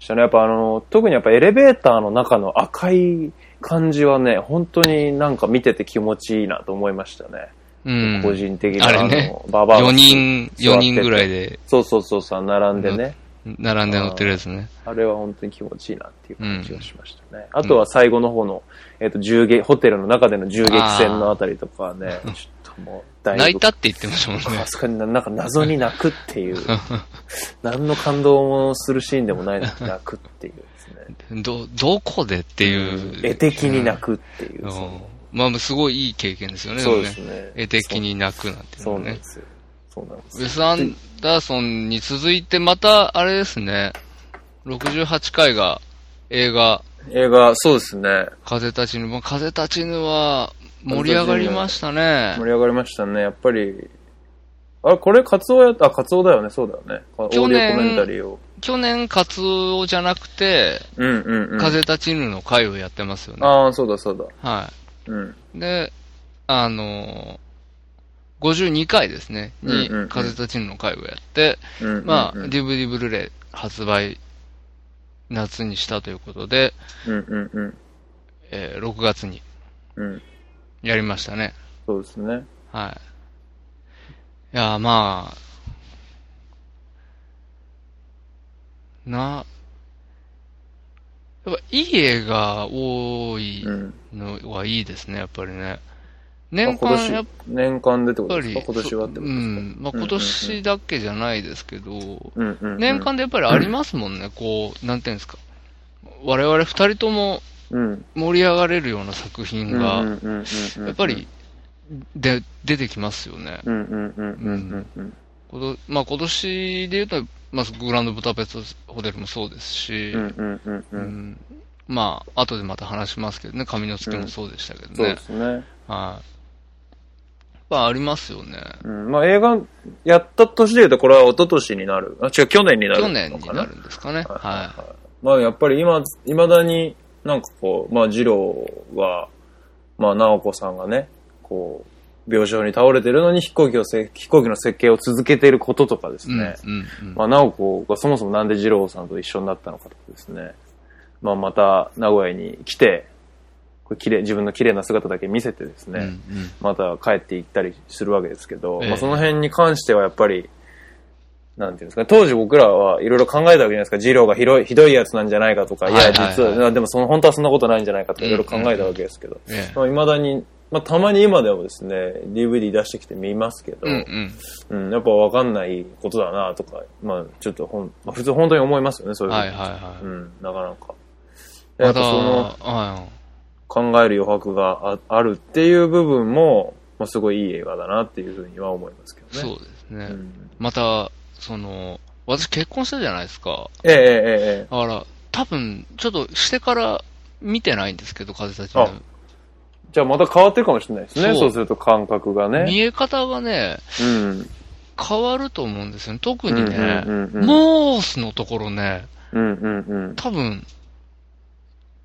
したね。やっぱあの、特にやっぱエレベーターの中の赤い感じはね、本当になんか見てて気持ちいいなと思いましたね。うん。個人的にあれババアが4人、座ってて4人ぐらいで、そうそうそうそう、並んでね。並んで乗ってるやつね。あれは本当に気持ちいいなっていう感じがしましたね。あとは最後の方の、えっ、と、銃撃、ホテルの中での銃撃戦のあたりとかはね、ちょっともう、だいぶ泣いたって言ってましたもんねにななんか謎に泣くっていう、何の感動もするシーンでもないのに泣くっていうですね。ど、どこでっていう。絵的に泣くっていう。まあ、すごいいい経験ですよね。そうですもね。絵的に泣くなんていうそのはね。うなんですよ。そうなんですウェス・アンダーソンに続いて、また、あれですね、68回が映画、映画、そうですね。風立ちぬ。まあ風立ちぬは盛り上がりましたね盛。り上がりましたね。やっぱり、あれ、これ、カツオやった、あ、カツオだよね、そうだよね。オーディオコ去年メンタリーを。去年、カツオじゃなくて、うんうんうん。風立ちぬの回をやってますよね。ああ、そうだそうだ。はうん。い。で、あのー、52回ですね、に風立ちぬの回をやって、うんうんうん。まあ、DVD ブルーレイ発売、夏にしたということで、うんうんうん。えー6月にうん。やりましたね。そうですね。はい。いや、まあ、な、やっぱいい映画多いうん。のはいいですね、やっぱりね。年間やっ年間でってことですか？今年はってことですか？うん。まあ今年だけじゃないですけど、うんうんうん年間でやっぱりありますもんね、こう、なんていうんですか？我々二人ともうん盛り上がれるような作品が、うんうんうんうんうんやっぱり、で、出てきますよね。うんうんうんうんうんうんことまあ今年で言うと、まあグランドブタペストホテルもそうですし、うんうんうんううんんまあ後でまた話しますけどね、神の月もそうでしたけどねそうで。すね。はい。やっぱありますよね。うん、まあ映画やった年で言うとこれは一昨年になる。あ、違う、去年になる去。年になるんですかね。はまあやっぱり今、未だになんかこう、まあ二郎は、まあ直子さんがね、こう、病床に倒れてるのに飛行機をせ、飛行機の設計を続けていることとかですい。ね。うんうんうんまあ直子がそもそもなんで二郎さんと一緒になったのかとかですね。まあまた名古屋に来て、これ綺麗、自分の綺麗な姿だけ見せてですね。うんうんまた帰って行ったりするわけですけど、ええまあ、その辺に関してはやっぱり、なんていうんですかね、当時僕らはいろいろ考えたわけじゃないですか、二郎がひどいひどいやつなんじゃないかとか、いや、実は、でもその本当はそんなことないんじゃないかとかいろいろ考えたわけですけど、ええまあ、未だに、まあ、たまに今でもですね、DVD 出してきて見ますけど、うんうん。うんやっぱわかんないことだなとか、まあ、ちょっとほん、まあ、普通本当に思いますよね、そういうふうにはいはいはい。うん、なかなか。やっぱその、は考える余白がああるっていう部分も、まあ、すごいいい映画だなっていうふうには思いますけい。どね。そうですね。うんまた、その、私結婚したじゃないですか。ええええええだから、多分、ちょっとしてから見てないんですけど、風立ちぬ。じゃあまた変わってるかもしれないですね。そうそうすると感覚がね。見え方がね、うん。変わると思うんですよね。特にね、うんうんうんうんモースのところね、うんうんうん。多分、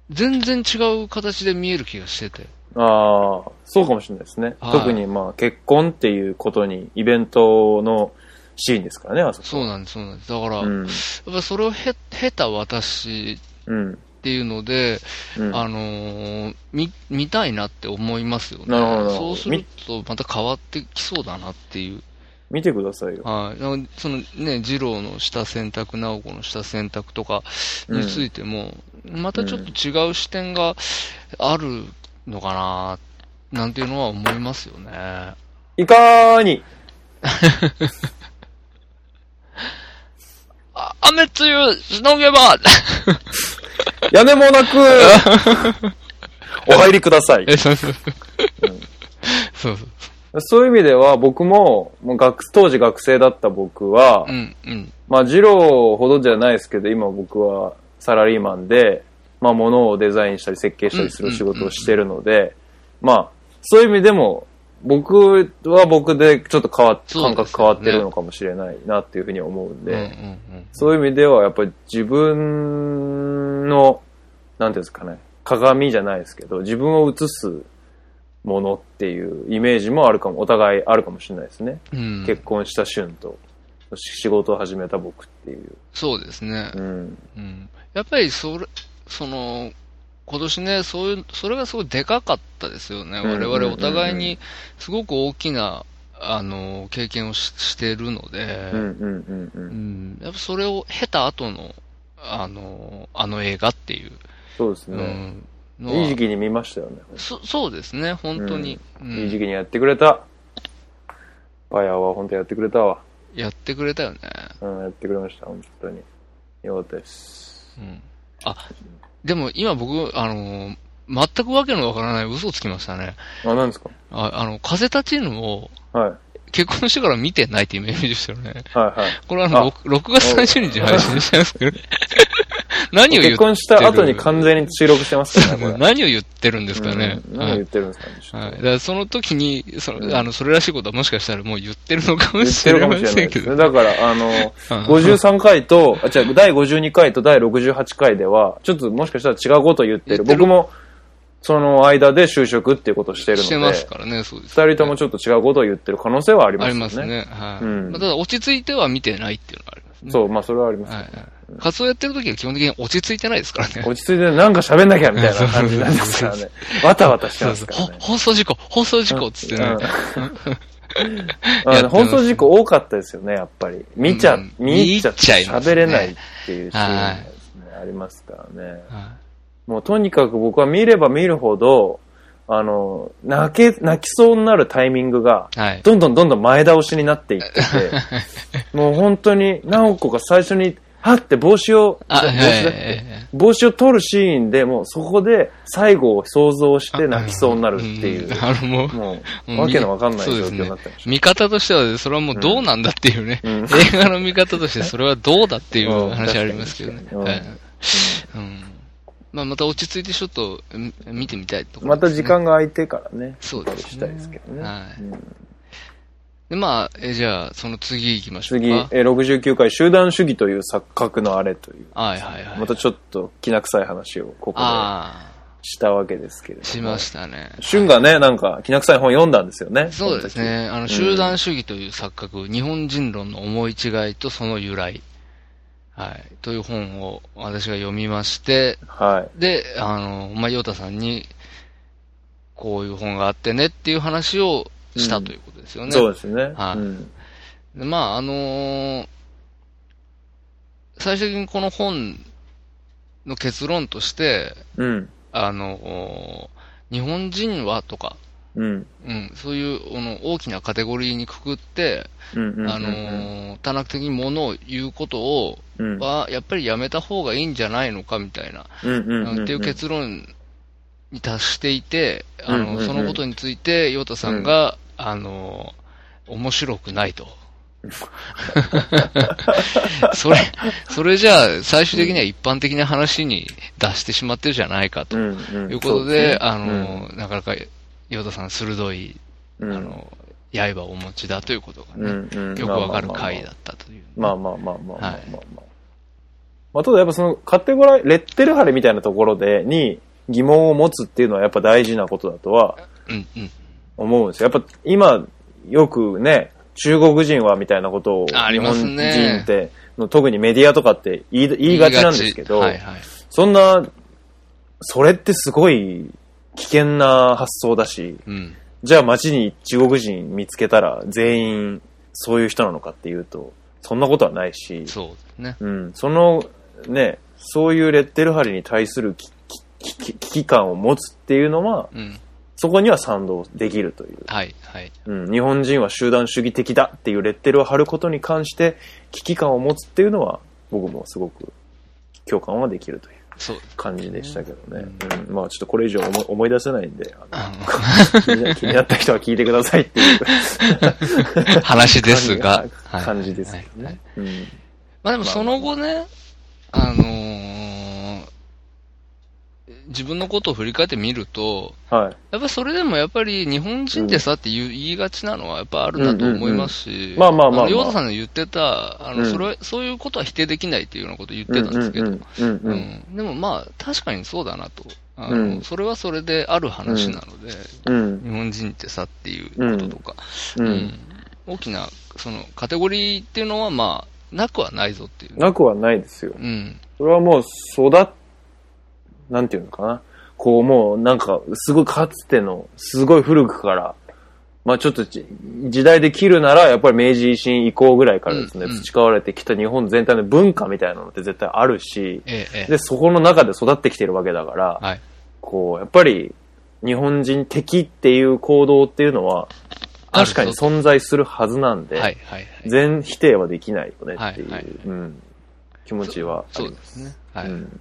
全然違う形で見える気がしてて。ああ、そうかもしれないですね。はい特にまあ結婚っていうことに、イベントのシーンですからね、あそこ。そうなんです、そうなんです。だから、やっうん。ぱりそれをへ経た私うん。っていうので、うん。あのー見、見たいなって思いますよね。なるほどなるほどそうすると、また変わってきそうだなっていう。見てくださいよ。はい。なんかそのね、二郎のした選択、直子のした選択とかについても、またちょっと違う視点があるのかな、なんていうのは思いますよね。いかに あ、雨露しのげば屋根もなく、お入りください。え、そうそう。そうそう。そういう意味では僕も、もう学当時学生だった僕は、うん、うん。まあ、二郎ほどじゃないですけど、今僕はサラリーマンで、まあ、物をデザインしたり設計したりする仕事をしてるので、まあ、そういう意味でも、僕は僕でちょっと変わっ、感覚変わってるのかもしれないなっていうふうに思うんで、うん、うん、そういう意味ではやっぱり自分の、なんていうんですかね、鏡じゃないですけど、自分を映すものっていうイメージもあるかも、お互いあるかもしれないですね。うん。うん。結婚した旬と、仕事を始めた僕っていう。そうですね。うん。うん。やっぱりそれ、その、今年ね、そういう、それがすごいでかかったですよね。我々お互いにすごく大きな、あの、経験をししてるので、うんうんうんう。うんんやっぱそれを経た後の、あの、あの映画っていう、そうですね。うん、いい時期に見ましたよね。そそうですね、本当に。うんいい時期にやってくれた。パヤは本当やってくれたわ。やってくれたよね。うん、やってくれました、本当に。よかったです。うん。あ、でも今僕、あの、全くわけのわからない嘘をつきましたね。あ、何ですか？ああの、風立ちぬをはい。結婚してから見てないっていうイメージでしたよね。はいはい。これはあの、あ 6, 6月30日配信してますけどね。何を言ってる？結婚した後に完全に収録してますからね。何を言ってるんですかね？うん何を言ってるんですかね、はい。とだからその時に、その、うんあの、それらしいことはもしかしたらもう言ってるのかもしてれ。ないですね。だから、あの、うん53回と、あ、違う、第52回と第68回では、ちょっともしかしたら違うことを言ってる？僕も、その間で就職っていうことをしてるので、してますからね、そうです、二人ともちょっと違うことを言ってる可能性はありますよね。ありますね。はい。うんまあただ、落ち着いては見てないっていうのがありますね。そう、まあそれはあります、はいはい。活動やってる時は基本的に落ち着いてないですからね。落ち着いてなんか喋んなきゃみたいな感じになりますからね。わたわたしてますからね。放送事故、放送事故っつってね。うん 放送事故多かったですよね、やっぱり。見ちゃ、うん見入っちゃって喋れないっていうシーンがですね、ありますからね。はもうとにかく僕は見れば見るほど、あの、泣け、泣きそうになるタイミングが、はい。どんどんどんどん前倒しになっていってて、もう本当に、直子が最初に、はって帽子を、あ、帽はい子だっけ帽子を取るシーンでもうそこで最後を想像して泣きそうになるっていう、んあのもう、もうう、わけのわかんない状況になってまし見方としては、それはもうどうなんだっていうね、うん。映画の見方としてそれはどうだっていううん話ありますけどね。確かにはい。うん。まあ、また落ち着いてちょっとうん見てみたいとね。また時間が空いてからね、そうですね。したいですけどね。はい。うんで、まあ、えじゃあ、その次行きましょう次、か。えー69回集団主義という錯覚のあれという、はいはいはい。またちょっときな臭い話をここであしたわけですけれどあ、も。しましたね。俊がね、なんか、きな臭い本読んだんですよね。そうですね。あの、集団主義という錯覚、日本人論の思い違いとその由来。はい。という本を私が読みまして。はい。で、あの、まあ、ヨタさんに、こういう本があってねっていう話をしたうんということですよね。そうですね。はいまあ、あのー最終的にこの本の結論として、うん。あの、日本人はとか、うん。うん、そういうあの大きなカテゴリーにくくって、うん。うん。あのー多角的にものを言うことを、うん、は、やっぱりやめた方がいいんじゃないのかみたいな、うんうんうん。っていう結論に達していて、あの、うんうんうんそのことについて、ヨタさんが、あの、面白くないと。それ、それじゃあ、最終的には一般的な話に出してしまってるじゃないかとうんうん。いうことで、あそうの、なかなか、ヨタさん鋭い、うん、あの、刃をお持ちだということがうね、んうん、よくわかる回だったという。まあまあまあまあまあまあはいまあ。まあ、ただやっぱそのカテゴライ、レッテル貼れみたいなところで、に疑問を持つっていうのはやっぱ大事なことだとはうんうん。思うんですよ。やっぱ今、よくね、中国人はみたいなことを日本ね人って、の特にメディアとかって言い言いがちなんですけど、はいはい。そんな、それってすごい危険な発想だし、うん。じゃあ街に中国人見つけたら全員そういう人なのかっていうと、そんなことはないし、そうですね。うん、そのね、そういうレッテル貼りに対する危機感を持つっていうのは、うん。そこには賛同できるという。はいはい。うん、日本人は集団主義的だっていうレッテルを貼ることに関して危機感を持つっていうのは僕もすごく共感はできるという。感じでしたけどね。うん、まあちょっとこれ以上思い思い出せないんで、ああの気にな 気になった人は聞いてくださいっていうの 話ですが。はい感じですけどはいね。うんまあでもその後ね、あのー自分のことを振り返ってみると、はい。やっぱそれでもやっぱり日本人でさって言う言いがちなのはやっぱあるなと思いますし、まあまあまあまあ。のヨーダさんの言ってた、あの、うん。それ、そういうことは否定できないっていうようなことを言ってたんですけど、でもまあ確かにそうだなと。あのうん。それはそれである話なので、うん。日本人ってさっていうこととか、ううん。ん。大きなそのカテゴリーっていうのはまあ、なくはないぞっていう。なくはないですよ。うん。それはもう育っ、なんていうのかな。こうもうなんか、すごいかつての、すごい古くから、まあちょっとじ時代で切るなら、やっぱり明治維新以降ぐらいからですね、うんうん培われてきた日本全体の文化みたいなのって絶対あるし、ええ、ええ。で、そこの中で育ってきてるわけだから、はい。こう、やっぱり、日本人的っていう行動っていうのは、確かに存在するはずなんで、はい、はい、はい。全否定はできないよねっていう、はいはいうん、気持ちはあそうります。ですね。はい。うん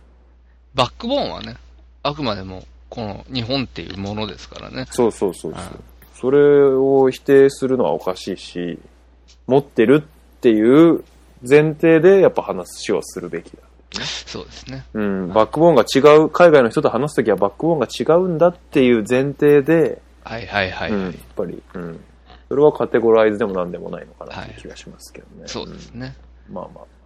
バックボーンはね、あくまでも、この日本っていうものですからね。そうそうそうそうはい。それを否定するのはおかしいし、持ってるっていう前提でやっぱ話をするべきだ。そうですね。うん、バックボーンが違う、海外の人と話すときはバックボーンが違うんだっていう前提で、はい、はい、はい。うん、やっぱり、うん。それはカテゴライズでもなんでもないのかなっていう気がしますけどね。そうですね。うん。まあまあ。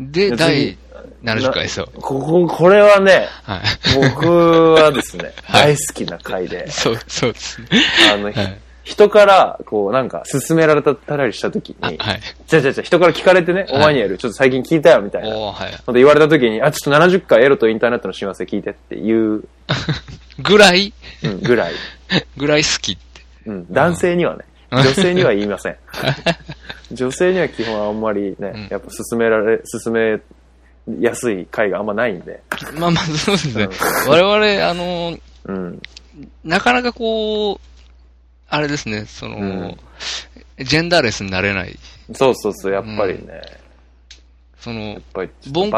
で、次第70回そう。ここ、これはね、はい。僕はですね、はい大好きな回で、そう、そうですね。あの、はい。人から、こう、なんか、勧められたりしたときに、はい。じゃあじゃあじゃあ人から聞かれてね、はいお前にやる、ちょっと最近聞いたよ、みたいな。おーはい。言われたときに、あ、ちょっと70回エロとインターネットの幸せ聞いてっていう、ぐらい、うん、ぐらい。ぐらい好きって。うん、男性にはね、女性には言いません。女性には基本あんまりね、うんやっぱ勧められ、勧め安い回があんまないんで。まあまあ、そうですね。我々、あの、うん。なかなかこう、あれですね、その、うんジェンダーレスになれない。そうそうそう、やっぱりね。そのやっ、ぱり、ボン。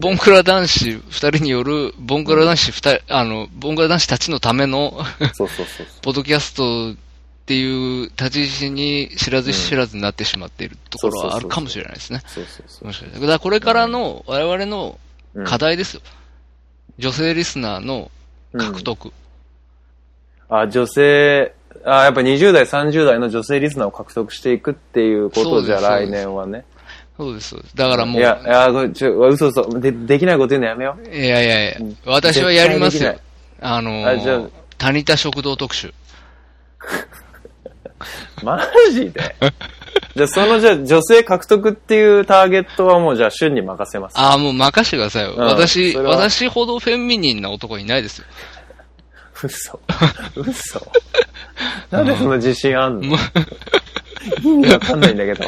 ボンクラ男子二人による、ボンクラ男子二人、あの、ボンクラ男子たちのための、そうそうそうポッドキャストっていう立ち位置に知らず知らずになってしまっているところはあるかもしれないですね。そう。そうそうもしかしたらこれからの我々の。課題ですよ。女性リスナーのうん獲得。あ、女性、あ、やっぱ20代、30代の女性リスナーを獲得していくっていうことじゃ、来年はね。そうです、そうです。だからもう、いや、いや、これちょ、嘘嘘。で、できないこと言うのやめよう。いやいやいやうん、私はやりますよ絶。あのあじゃあー、谷田食堂特集。マジで？じゃあ、その、じゃあ、女性獲得っていうターゲットはもう、じゃあ、旬に任せます。ああ、もう任してくださいよ。うん私、それは私ほどフェミニンな男いないですよ。嘘。嘘。なんでそんな自信あんの？も意味わかんないんだけど。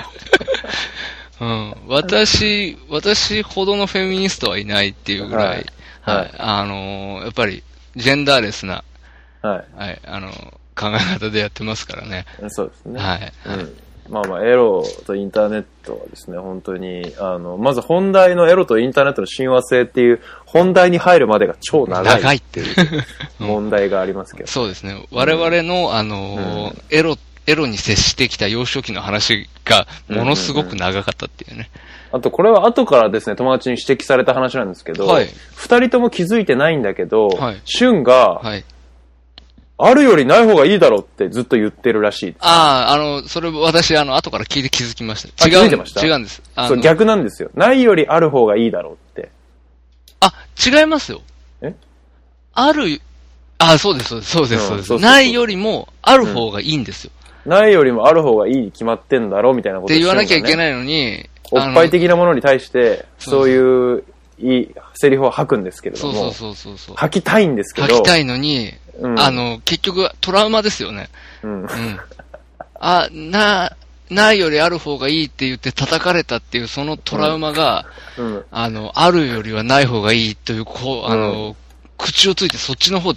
うん。私、私ほどのフェミニストはいないっていうぐらい、はいはい。はいあのーやっぱり、ジェンダーレスな、ははい、あのー考え方でやってますからね。い。そうですね。はい。うん。まあまあ、エロとインターネットはですね、本当に、あの、まず本題のエロとインターネットの親和性っていう、本題に入るまでが超長い。長いっていう。問題がありますけど。そうですね。我々の、あのーエロ、エロに接してきた幼少期の話が、ものすごく長かったっていうね。あと、これは後からですね、友達に指摘された話なんですけど、はい二人とも気づいてないんだけど、はいシュンが、はい。あるよりない方がいいだろうってずっと言ってるらしい。ああ、あの、それ私、あの、後から聞いて気づきました。あ違う。違うんです。あそう、の、逆なんですよ。ないよりある方がいいだろうって。あ、違いますよ。え？ある、あ、そうです、そうです、そうです、そうです。ないよりも、ある方がいいんですよ。ないよりもある方がいいに決まってんだろうみたいなことって言わなきゃいけい。ないのに、おっぱい的なものに対して、そういういいセリフを吐くんですけれども、そうそうそうそうそう。吐きたいんですけど、書きたいのに、うん。あの、結局、トラウマですよね。うん。うん。あ、な、ないよりある方がいいって言って叩かれたっていうそのトラウマが、うん。あの、あるよりはない方がいいという、こう、あの、口をついてそっちの方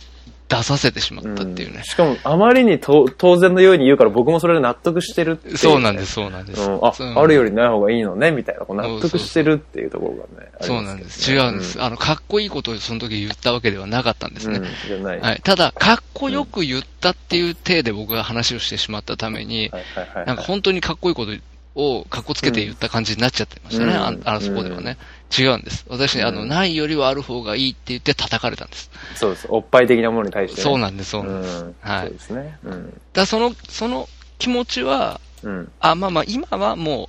出させてしまったっていうね。しかも、あまりにと当然のように言うから僕もそれで納得してるっていう。そうなんです、そうなんです。うん、あ、あるよりない方がいいのね、みたいな、こう納得してるっていうところがね。そうなんです。違うんです。あの、かっこいいことをその時言ったわけではなかったんですね。うん、じゃない。はい。ただ、かっこよく言ったっていう体で僕が話をしてしまったために、はいはいはい。なんか本当にかっこいいことをかっこつけて言った感じになっちゃってましたね。うんああのそこではね。違うんです。私、あの、うんないよりはある方がいいって言って叩かれたんです。そうです。おっぱい的なものに対して、ね。そうなんです、そうなんです。うん。はいそうですね。うん。だその、その気持ちは、うん。あ、まあまあ、今はもう、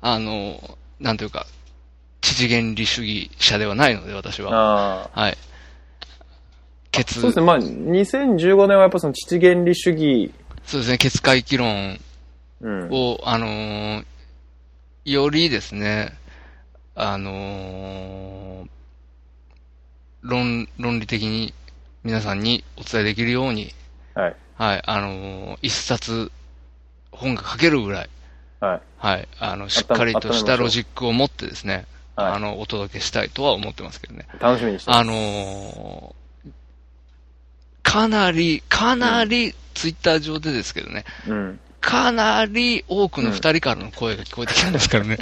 あの、なんというか、知事原理主義者ではないので、私は。ああ。はい。ケツ、そうですね。まあ、2015年はやっぱその父原理主義、そうですね、ケツ回帰論うん。を、あのーよりですね、あのー論、論理的に皆さんにお伝えできるように、はい。はい、あのー一冊本が書けるぐらい、はい。はい、あの、しっかりとしたロジックを持ってですね、はいあの、お届けしたいとは思ってますけどね。楽しみにしてます。あのーかなり、かなり、ツイッター上でですけどね、うん。かなり多くの二人からの声が聞こえてきたんですからね。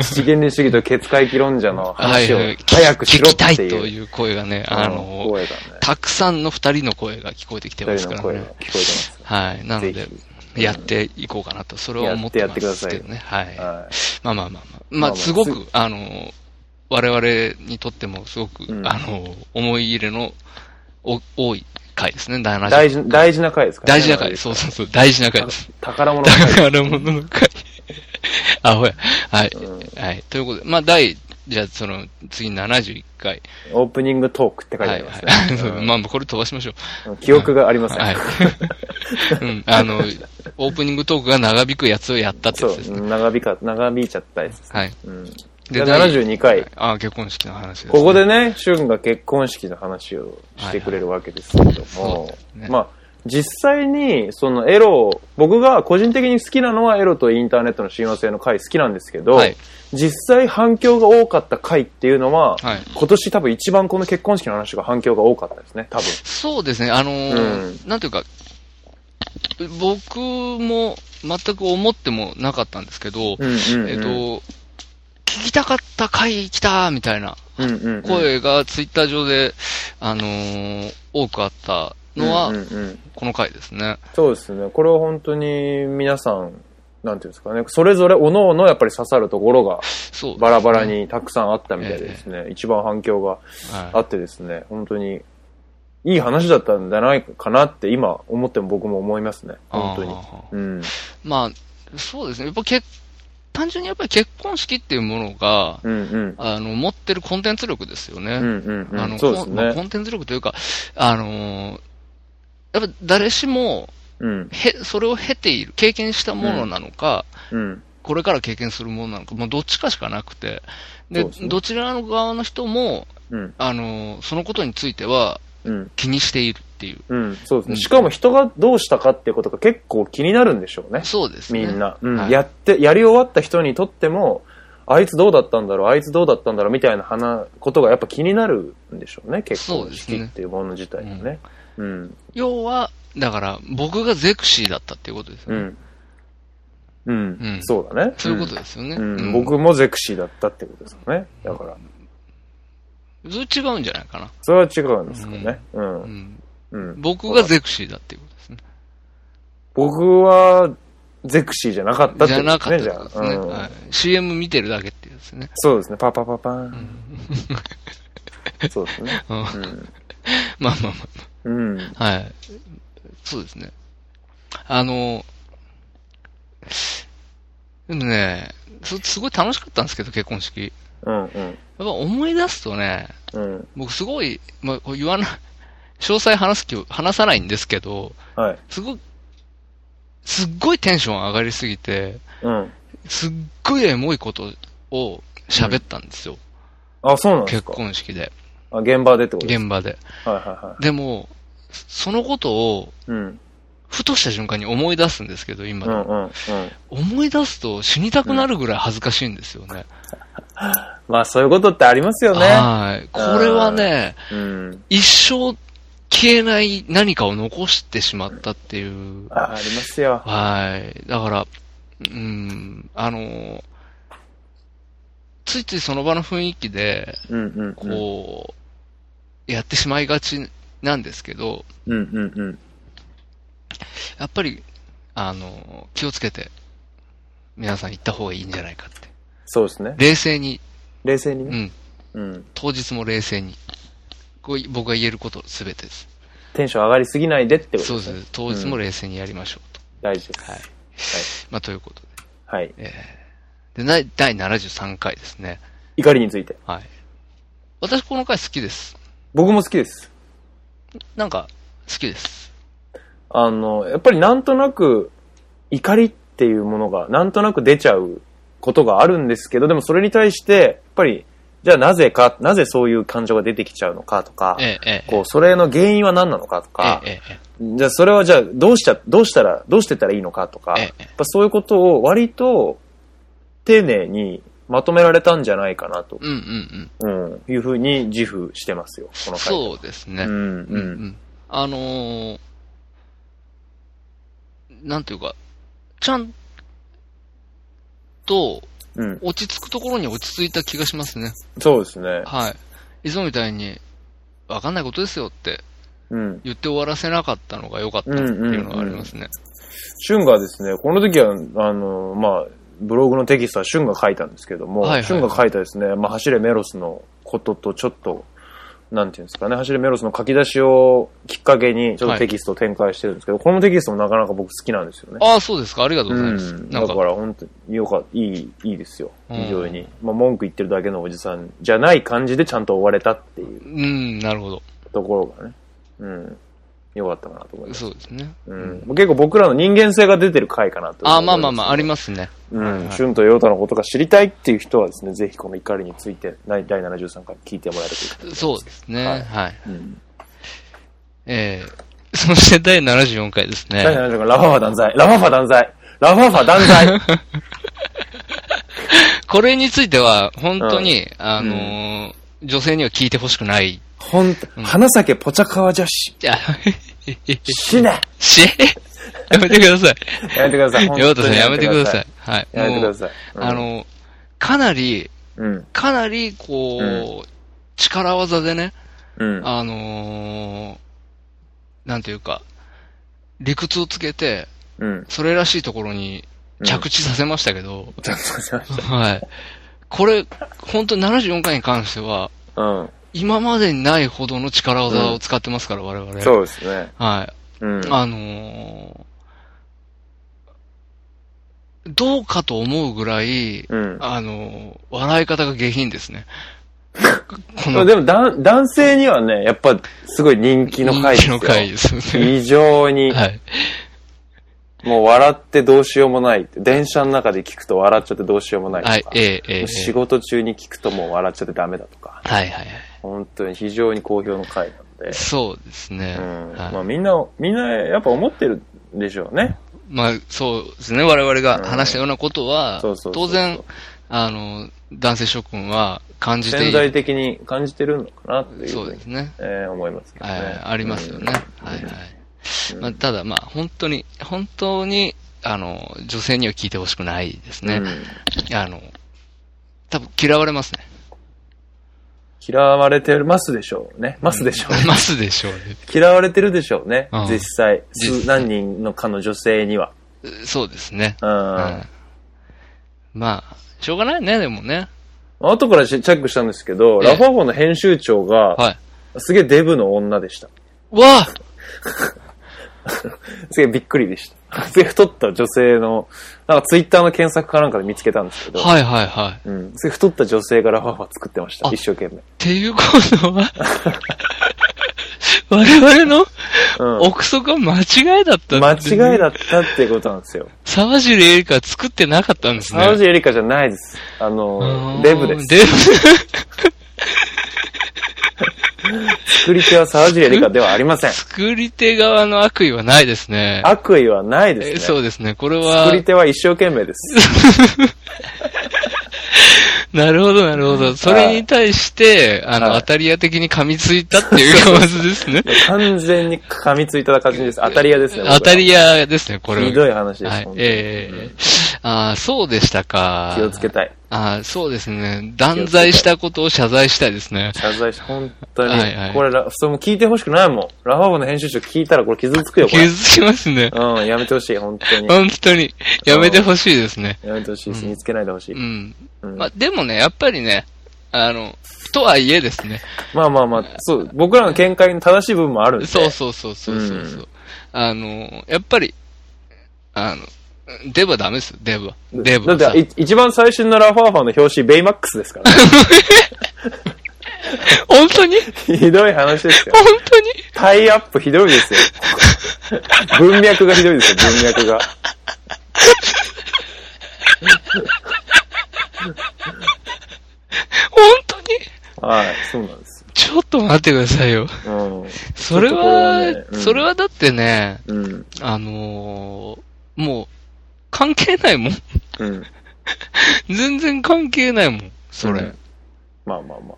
父原理主義と血回帰論者の話をはいはい早くしろ聞きたいとっていう。いう声がね、うんあの、ね。たくさんの二人の声が聞こえてきてますからねこ。えてます。はい。なのでぜ、やっていこうかなと、それは思ってますけどね。はい。はまあまあまあまあ。まあまあ、まあすごく、あの、我々にとってもすごく、うんあの、思い入れのお多い回ですね、い。70大事、大事な回ですからね。大事な回、そうそうそう、大事な回です。宝物の回。宝物の回。あ、ほや。はい。うんはい。ということで、まあ、第、じゃあ、その、次71回。オープニングトークって書いてあはい。りますはいね。うんまあ、これ飛ばしましょう。記憶がありません。はい。うん。あの、オープニングトークが長引くやつをやったってそやつですね。う、長引か、長引いちゃったやつですね。はい。うん。でで、72回。あ結婚式の話です、ね。ここでね、シュンが結婚式の話をしてくれるわけですけれども、そうですね。まあ、実際に、そのエロ、僕が個人的に好きなのはエロとインターネットの親和性の回好きなんですけど、はい。実際反響が多かった回っていうのは、はい。今年多分一番この結婚式の話が反響が多かったですね、多分。そうですね、あのーなんていうか、僕も全く思ってもなかったんですけど、うんうんうん。えっと、聞きたかった回来たみたいなうんうんうん声がツイッター上で、あのー多くあったのはうん、うんうんこの回ですね。そうですね。これは本当に皆さん、なんていうんですかね、それぞれ各々やっぱり刺さるところが。バラバラにたくさんあったみたいでですね、一番反響があはってですね、本当にいい話だったんじゃないかなって今思っても僕も思いますね。本当にうん。い。まあ、そうですね。やっぱ結、単純にやっぱり結婚式っていうものが、うんうん。あの、持ってるコンテンツ力ですよね。コンテンツ力というか、あのーやっぱ誰しも、うん。へ、それを経ている、経験したものなのか、うん。これから経験するものなのか、もうどっちかしかなくて、で、ねどちらの側の人も、うん。あのーそのことについてはうん。気にしているっていう。うん。そうですね。うんしかも人がどうしたかっていうことが結構気になるんでしょうね。そうですね。みんな。うん。はいやって、やり終わった人にとっても、あいつどうだったんだろう、あいつどうだったんだろうみたいな話、ことがやっぱ気になるんでしょうね。結婚そうですね式っていうもの自体がね。うん。要は、だから、僕がゼクシーだったっていうことですよね。うん。うん。うんそうだね。そういうことですよね。うん。うん僕もゼクシーだったってことですよね。だから。それ違うんじゃないかな。それは違うんですかね。う。うんん、うん。僕がゼクシーだっていうことですね。僕は、ゼクシーじゃなかったってじゃなかことですね、じゃったってことですね、あ。うんはい。CM 見てるだけっていうですね。そうですね。パパパパーン。そうですね。うんうん。まあまあまうん。あ、はい。そうですね。あの、でもね、すすごい楽しかったんですけど、結婚式。うん。うん。やっぱ思い出すとね、うん。僕すごい、まあ、言わない、詳細話す気を、話さないんですけど、はい。すごい、すっごいテンション上がりすぎて、うん。すっごいエモいことを喋ったんですよ。あ、そうなんです結か。婚式で、あ、現場でってことです現場で。か。はいはいはでも、そのことを、い。うん。ふとした瞬間に思い出すんですけど、今でも。うんうんうん。思い出すと死にたくなるぐらい恥ずかしいんですよね。まあそういうことってありますよね。はい。これはね、うん。一生消えない何かを残してしまったっていう。あ、ありますよ。はい。だから、うん、あの、ついついその場の雰囲気で、うんうんうん。こう、やってしまいがちなんですけど、うんうんうん。やっぱり、あの、気をつけて、皆さん行った方がいいんじゃないかって。そうですね。冷静に、冷静にね。うん、うん。当日も冷静に。こう僕が言えることすべてです。テンション上がりすぎないでってことねそうです。当日も冷静にやりましょうと。大事です。はい。まあ、ということで。はい。えー、で、な第73回ですね。怒りについて。はい。私この回好きです。僕も好きです。なんか、好きです。あの、やっぱりなんとなく怒りっていうものがなんとなく出ちゃうことがあるんですけど、でもそれに対して、やっぱり、じゃあなぜか、なぜそういう感情が出てきちゃうのかとか、ええ、ええ、こう、それの原因は何なのかとか、ええ、えじゃあそれはじゃあどうしちゃ、どうしたら、どうしてたらいいのかとか、ええやっぱそういうことを割と丁寧にまとめられたんじゃないかなとえ、、うんうんうん。うん、いうふうに自負してますよ、この回。そうですね。うん、ううんん。うん。あのー、なんていうか、ちゃんとうん。落ち着くところに落ち着いた気がしますね。そうですね。はい。いつもみたいに、わかんないことですよってうん。言って終わらせなかったのが良かったっていうのがありますね。シュンがですね、この時は、あの、まあ、ブログのテキストはシュンが書いたんですけども、はいはいシュンが書いたですね、まあ、走れメロスのこととちょっと、なんていうんですかね、走れメロスの書き出しをきっかけに、ちょっとテキストを展開してるんですけど、このテキストもなかなか僕好きなんですよね。ああ、そうですか。ありがとうございます。うん、だから本当によかいい、いいですよ。うん非常に。まあ、文句言ってるだけのおじさんじゃない感じでちゃんと終われたっていううん、なるほど。ところがね、うん、よかったかなと思います。そうですね。うん、結構僕らの人間性が出てる回かなとああ、まあまあまあ、ありまますね。うん、はいはいシュンとヨータのことが知りたいっていう人はですね、ぜひこの怒りについて、第第73回聞いてもらえるといいかなとそう思います。ですね。ははいい。うん。えそして第74回ですね。第74回、ラファファ断罪。ラファファ断罪。ラファファ断罪。これについては、本当に、あのー女性には聞いてほしくない。ほんと、花咲ポチャカワ女子。じゃあ、死ねしやめてください。やめてください。ヨータさんやめてください。はい。やめてください。あの、かなり、うん。かなり、こう、力技でね、うん。あのーなんていうか、理屈をつけて、うん。それらしいところに着地させましたけど、はい。これ、本当に74回に関しては、た。うん。今までにないほどの力技を使ってますから、我々。そうですね。はい。うん。あのーどうかと思うぐらい、うん。あのー笑い方が下品ですね。こまあでもだん、男性にはね、やっぱ、すごい人気の回ですよ。人気の回ですよね。非常に、はい。もう笑ってどうしようもない。電車の中で聞くと笑っちゃってどうしようもないとか。はい、ええ、ええ。仕事中に聞くともう笑っちゃってダメだとか。はい、はい、はい。本当に非常に好評の回なんで。そうですね。うん。はいまあみんな、みんなやっぱ思ってるんでしょうね。まあ、そうですね。我々が話したようなことは、当然、あの、男性諸君は感じて潜いる。在的に感じてるのかなっていうそううですね。えー思いますけどね。はい、ありますよね。うんはいはい。まあ、ただまあ、本当に、本当に、あの、女性には聞いてほしくないですね。うんあの、多分嫌われますね。嫌われてますでしょうね。ますでしょうね。ますでしょうね。嫌われてるでしょうねうん。実際。何人のかの女性には。そうですね。うん。うんまあ、しょうがないね、でもね。後からチェックしたんですけど、ええラファフォの編集長が、はい。すげえデブの女でした。わあ すげえびっくりでした。すげえ太った女性の、なんかツイッターの検索かなんかで見つけたんですけど、はいはいはい。うん。すげえ太った女性がラファファ作ってました。一生懸命。っていうことは、我々のうん。憶測は間違いだった間って違いだったっていうことなんですよ。沢尻エリカ作ってなかったんですね。沢尻エリカじゃないです。あの、デブです。デブ。作り手は沢尻エリカではありません。作り手側の悪意はないですね。悪意はないですえね。そうですね。これは作、り手は一生懸命です。なるほどなるほど。それに対して、あの、はい当たり屋的に噛みついたっていう構図ですね。完全に噛みついた感じです。当たり屋ですね。当たり屋ですね、これは。ひどい話です。はいええああ、そうでしたか。気をつけたい。ああ、そうですね。断罪したことを謝罪したいですね。謝罪し、本当に。はいはいこれラ、それも聞いてほしくないもん。ラファボの編集長聞いたらこれ傷つくよ、これ。傷つきますね。うん、やめてほしい、本当に。本当に。やめてほしいですね。やめてほしいです。見つけないでほしい。うん。うんまあ、でもね、やっぱりね、あの、とはいえですね。まあまあまあ、そう、僕らの見解に正しい部分もあるんで。そうそうそうそうそうそう、あの、やっぱり、あの、デブはダメですよ、デブは。デブだって、い一番最新のラ・ファーファの表紙、ベイマックスですから、本当に？ひどい話ですよ。本当に？タイアップひどいですよ。文脈がひどいですよ、文脈が。本当に？はい、そうなんです。ちょっと待ってくださいよ。うん。それちょっとこれはは、ねうんそれはだってね、うん。あのーもう、関係ないもん。うん。全然関係ないもん、それ。うんまあまあまあ。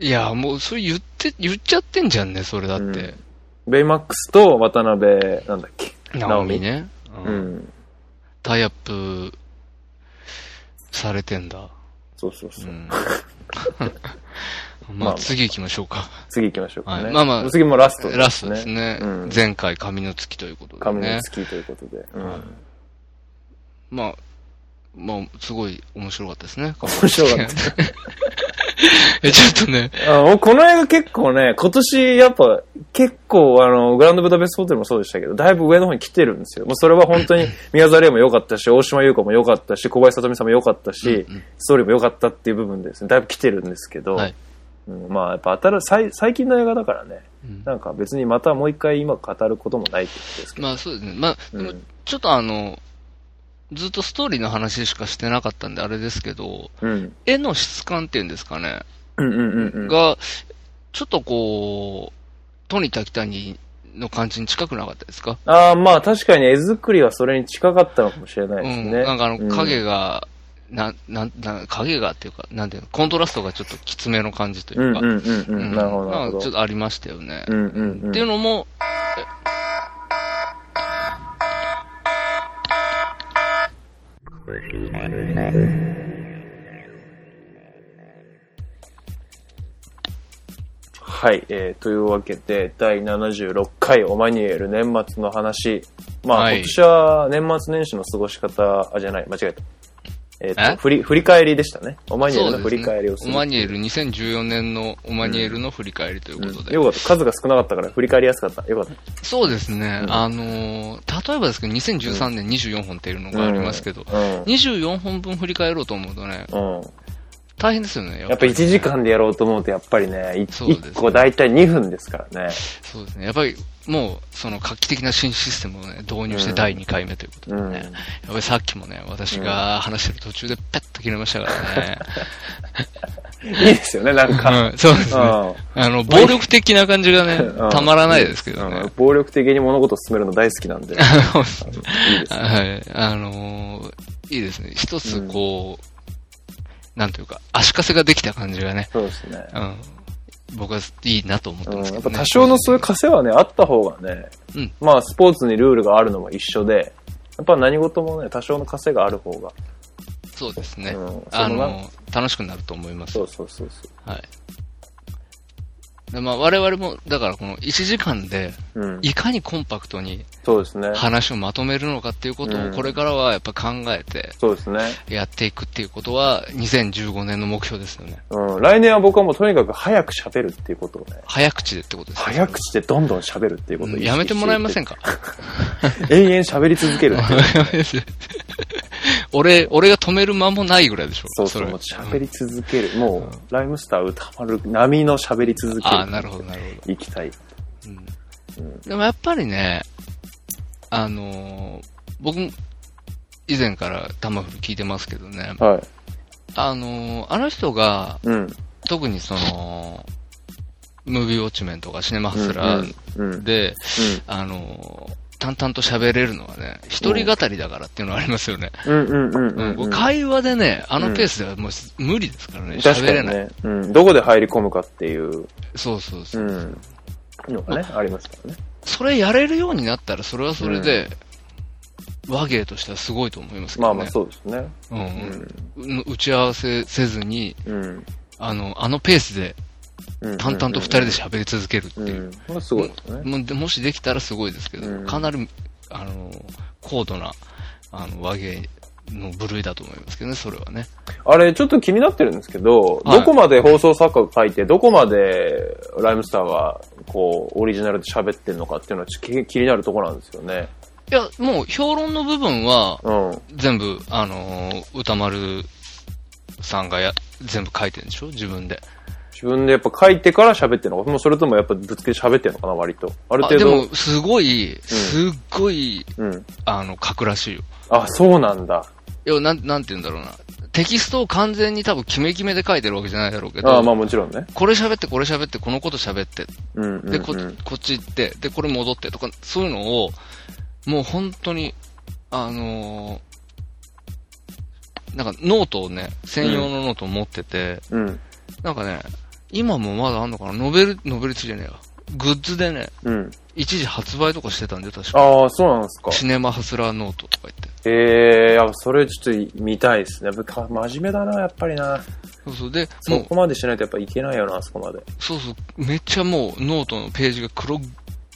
いや、もう、それ言って、言っちゃってんじゃんね、それだって。ベイマックスと渡辺、なんだっけ？ナオミね。ううんん。タイアップされてんだ。そうそうそうう。ん。ま まあ、あ次行きましょうか。次行きましょうかね。はいまあまあ次もラストラストですね。うん前回、紙の月ということで神のね。月ということで。うんはいまあ、まあ、すごい面白かったですね。面白かった。え、ちょっとね、あのこの映画結構ね、今年やっぱ結構あの、グランドブダペストホテルもそうでしたけど、だいぶ上の方に来てるんですよ。もうそれは本当に 宮沢りえも良かったし、大島優子も良かったし、小林聡美さんも良かったし、うんうんストーリーも良かったっていう部分でですね、だいぶ来てるんですけど、はいうん、まあやっぱ当たる最、最近の映画だからね、うんなんか別にまたもう一回今語ることもないってことですけど、まあそうですね。まあ、うんちょっとあの、ずっとストーリーの話しかしてなかったんであれですけど、うん。絵の質感っていうんですかね、うんうんうんうん。が、ちょっとこう、トニタキタにの感じに近くなかったですか？ああ、まあ確かに絵作りはそれに近かったのかもしれないですね。うん。なんかあの、影が、な、な、な、影がっていうか、なんていうの、コントラストがちょっときつめの感じというか。うんうんうんうん。なるほど、なるほど。ちょっとありましたよね。うんうん、うん、っていうのも、はい、えー、というわけで、第76回オマニエル年末の話。まあ、はい、今年は年末年始の過ごし方、あ、じゃない、間違えた。えっ、ー、と、振り、振り返りでしたね。オマニエルの振り返りをする、ね、オマニエル、2014年のオマニエルの振り返りということで。うん、よかった。数が少なかったから振り返りやすかった。よかった。そうですね。うん、あのー、例えばですけど、2013年24本っていうのがありますけど、うん、24本分振り返ろうと思うとね、大変ですよね。やっぱり、1時間でやろうと思うと、やっぱりね、1個大体2分ですからね。そうですね。やっぱり、もう、その画期的な新システムをね、導入して第2回目ということでね。うん、やっぱりさっきもね、私が話してる途中でペッと切れましたからね。いいですよね、なんか。うん、そうですね。あの、暴力的な感じがね、たまらないですけどね。暴力的に物事を進めるの大好きなんで。いいですね。はい。あのいいですね。一つこう、なんというか、足かせができた感じがね。そうですね。うん。僕はいいなと思ってますけど、ね、うん、やっぱ多少のそういう枷はね、あった方がね、うん、まあスポーツにルールがあるのも一緒で、やっぱ何事もね、多少の枷がある方が。そうですね。うん、あの、楽しくなると思います。そうそうそうそう。はい。でまあ、我々も、だからこの1時間で、いかにコンパクトに、そうですね。話をまとめるのかっていうことを、これからはやっぱ考えて、そうですね。やっていくっていうことは、2015年の目標ですよね。うん。来年は僕はもうとにかく早く喋るっていうことをね。早口でってことですね。早口でどんどん喋るっていうことを、やめてもらえませんか？延々喋り続ける っていう。俺、俺が止める間もないぐらいでしょ。そうそう、もう喋り続ける。もう、ライムスター歌丸波の喋り続ける。あなるほど、なるほど。行きたい。うん。でもやっぱりね、あのー、僕、以前からタマフル聞いてますけどね。はい。あのー、あの人が、うん、特にその、ムービーウォッチメンとかシネマハスラーで、あのー淡々と喋れるのはね、一人語りだからっていうのはありますよね。会話でね、あのペースではもう無理ですからね、喋、れない、ねうん。どこで入り込むかっていう。そうそうそう。うん、のがね、ありますからね。それやれるようになったら、それはそれで、和芸としてはすごいと思いますけどね。まあまあそうですね。うん。打ち合わせせずに、あの、あのペースで淡々と二人で喋り続けるっていう。うん、すごいですね。もしできたらすごいですけど、かなり、あの、高度な、あの、和芸の部類だと思いますけどね、それはね。あれ、ちょっと気になってるんですけど、はい、どこまで放送作家が書いて、どこまでライムスターが、こう、オリジナルで喋ってるのかっていうのは気になるところなんですよね。いや、もう評論の部分は、全部、あの歌丸さんがや、全部書いてるんでしょ？自分で。自分でやっぱ書いてから喋ってるのかもうそれともやっぱぶつけて喋ってるのかな、割と。ある程度。でも、すごい、すっごい、うん、あの、書くらしいよ。あ、そうなんだ。いや、なん、なんて言うんだろうな。テキストを完全に多分決め決めで書いてるわけじゃないだろうけど。あまあもちろんね。これ喋って、これ喋って、このこと喋って。うんうんうん、で、こ、こっち行って、で、これ戻ってとか、そういうのを、もう本当に、あのー、なんかノートをね、専用のノートを持ってて、うん、なんかね、今もまだあんのかな？ノベル、ノベルツじゃねえよ。グッズでね、うん。一時発売とかしてたんで、確かああ、そうなんですか。シネマハスラーノートとか言って。ええー、それちょっと見たいですね。真面目だな、やっぱりな。そうそう。で、そこまでしないとやっぱいけないよな、あそこまで。そうそう。めっちゃもうノートのページが黒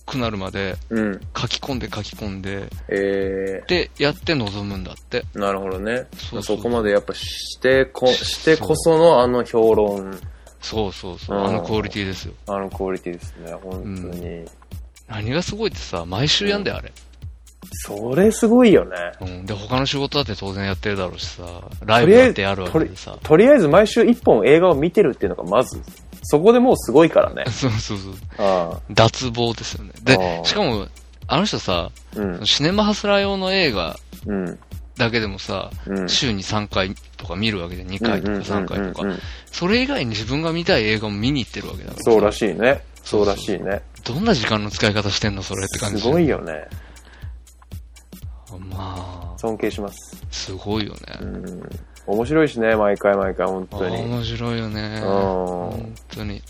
くなるまで、うん、書き込んで書き込んで、えー、で、やって臨むんだって。なるほどね。そこまでやっぱしてこ、してこそのあの評論。そうそうそう、あのクオリティですよ。あのクオリティですね、本当に。うん、何がすごいってさ、毎週やんだよ、あれ。それすごいよね。うん。で、他の仕事だって当然やってるだろうしさ、ライブだってやるわけでさ。とりあえず毎週一本映画を見てるっていうのがまず、そこでもうすごいからね。そうそうそう。あ脱帽ですよね。で、しかも、あの人さ、うん、シネマハスラー用の映画だけでもさ、うん、週に3回とか見るわけで、2回とか3回とか。それ以外に自分が見たい映画も見に行ってるわけだから。そうらしいね。そうらしいね。どんな時間の使い方してんのそれって感じ。すごいよね。まあ、尊敬します。すごいよね。うん。面白いしね、毎回毎回、本当に。面白いよね。うん本当に。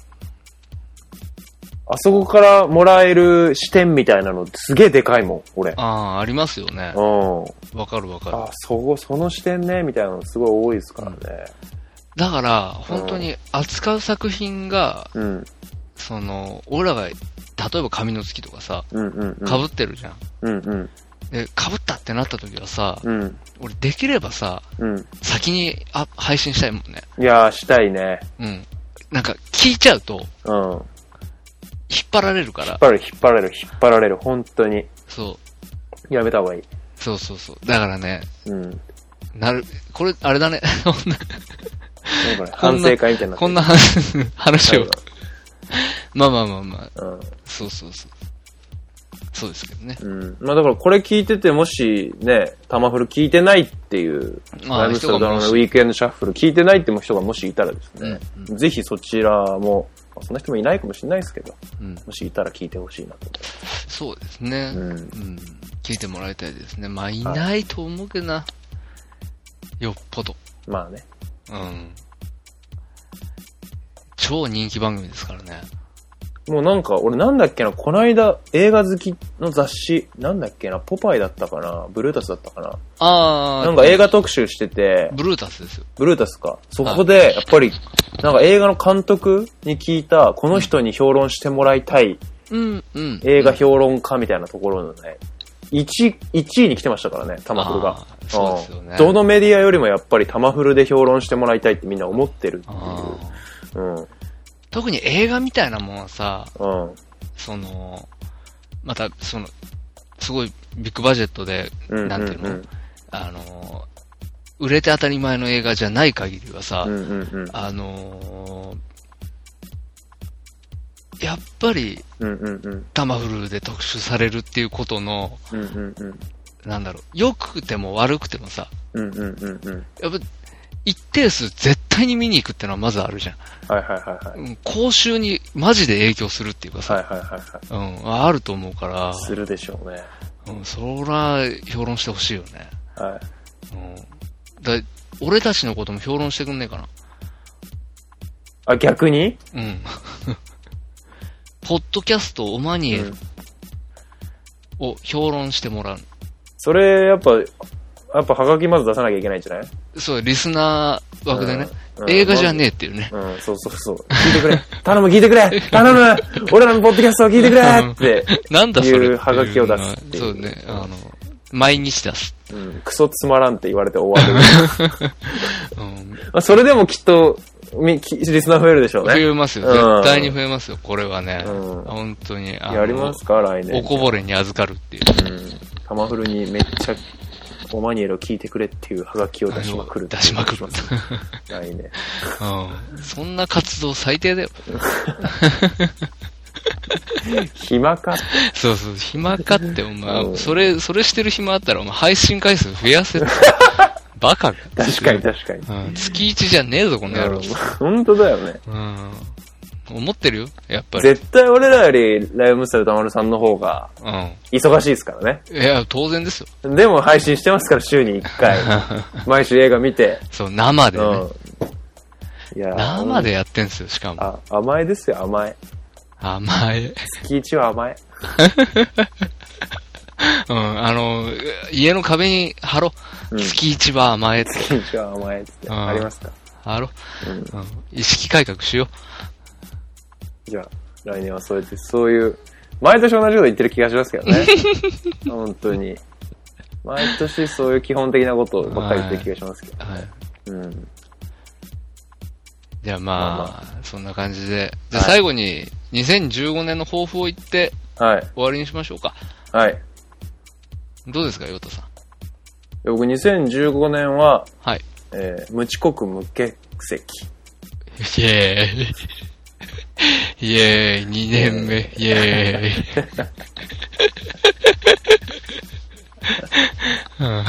あそこからもらえる視点みたいなのすげえでかいもん、俺。ああ、ありますよね。うん。わかるわかる。あ、そこ、その視点ね、みたいなのすごい多いですからね。だから、本当に扱う作品が、うん。その、俺らが、例えば紙の月とかさ、うんうんうん。被ってるじゃん。うんうん。で、被ったってなった時はさ、うん。俺できればさ、うん。先にあ配信したいもんね。いやー、したいね。うん。なんか、聞いちゃうと、うん。引っ張られるから引っ。張る、引っ張られる、引っ張られる、本当に。そう。やめた方がいい。そうそうそう。だからね、うん。なる、これ、あれだね。そんな、なんかね、反省会みたいになこんな話話を。るまあまあまあまあ、うん。そうそうそう。そうですけどね。うん。まあだからこれ聞いてて、もしね、タマフル聞いてないっていう、ああライムスターダウンのウィークエンドシャッフル聞いてないって人がもしいたらですね、うぜひそちらも、まあそんな人もいないかもしれないですけど、うん。もしいたら聞いてほしいなとそうですね。思います。うん。聞いてもらいたいですね。まあ、いないと思うけどな。よっぽど。うん。まあね。うん。超人気番組ですからね。もうなんか、俺なんだっけな、この間映画好きの雑誌、なんだっけな、ポパイだったかな、ブルータスだったかな。あー。なんか映画特集してて、ブルータスですよ。ブルータスか。そこで、やっぱり、なんか映画の監督に聞いた、この人に評論してもらいたいうん、うん。映画評論家みたいなところのね、1, 1位に来てましたからね、タマフルがそうですよねんどのメディアよりもやっぱりタマフルで評論してもらいたいってみんな思ってるっていう。うん。特に映画みたいなものはさ、うん。その、また、その、すごいビッグバジェットで、うん。なんていうの、うんあの、売れて当たり前の映画じゃない限りはさ、うんうんうん。あのやっぱりうんうんうん。タマフルで特集されるっていうことの、うんうんうん。なんだろう、良くても悪くてもさ、うんうんうんうん。やっぱ一定数絶対に見に行くってのはまずあるじゃん。はいはいはいはい。うん講習にマジで影響するっていうかさ、はいはいはいはうん、あると思うからい。、するでしょうね。うん、そら評論してほしいよね。はい。うん。だ俺たちのことも評論してくんねえかな。あ、逆に？うん。ポッドキャストオマニエルうん。を評論してもらう。それ、やっぱ、やっぱハガキまず出さなきゃいけないんじゃない？そう、リスナー枠でね。うん映画じゃねえっていうね。うん、そうそうそう。聞いてくれ。頼む、聞いてくれ頼む俺らのポッドキャストを聞いてくれって、なんだそれいうハガキを出すっていうそうね、あの、毎日出す。うん、クソつまらんって言われて終わる。うん。まあ、それでもきっと、みきリスナー増えるでしょう増ね。えますよ。うん絶対に増えますよ、これはね。うん本当に。やりますか来年。おこぼれに預かるっていう。うん。タマフルにめっちゃ、オマニエルを聞いてくれっていうハガキを出しまくる。出しまくる。来年。うん。そんな活動最低だよ。暇か？そうそう、暇かって、おう前、んそれ、それしてる暇あったら、お前配信回数増やせって。バカか。確かに確かに。うん。月1じゃねえぞ、この野郎。本当だよね。うん。思ってるよ、やっぱり。絶対俺らよりライブムスタルたまるさんの方がうん。忙しいですからね。いや、当然ですよ。でも配信してますから、週に1回。毎週映画見て。そう、生でね。うん。いや生でやってんすよ、しかも。あ、甘えですよ、甘え。甘い。月1は甘え。うん、あの、家の壁に貼ろう。うん月一は甘えって。月1は甘えって。うんありますか？貼ろうん。う。うん。意識改革しよじゃあ、来年はそうやって、そういう、毎年同じこと言ってる気がしますけどね。本当に。毎年そういう基本的なことばっかり言ってる気がしますけど。う。はい。うん。じゃあまあ、まあまそんな感じで。じゃあはい最後に、2015年の抱負を言ってはい。終わりにしましょうか。はい。どうですか、ヨタさん？僕2015年は、はい。えー無遅刻無欠席。イェーイ。イェーイ、2年目、イェーイ。うん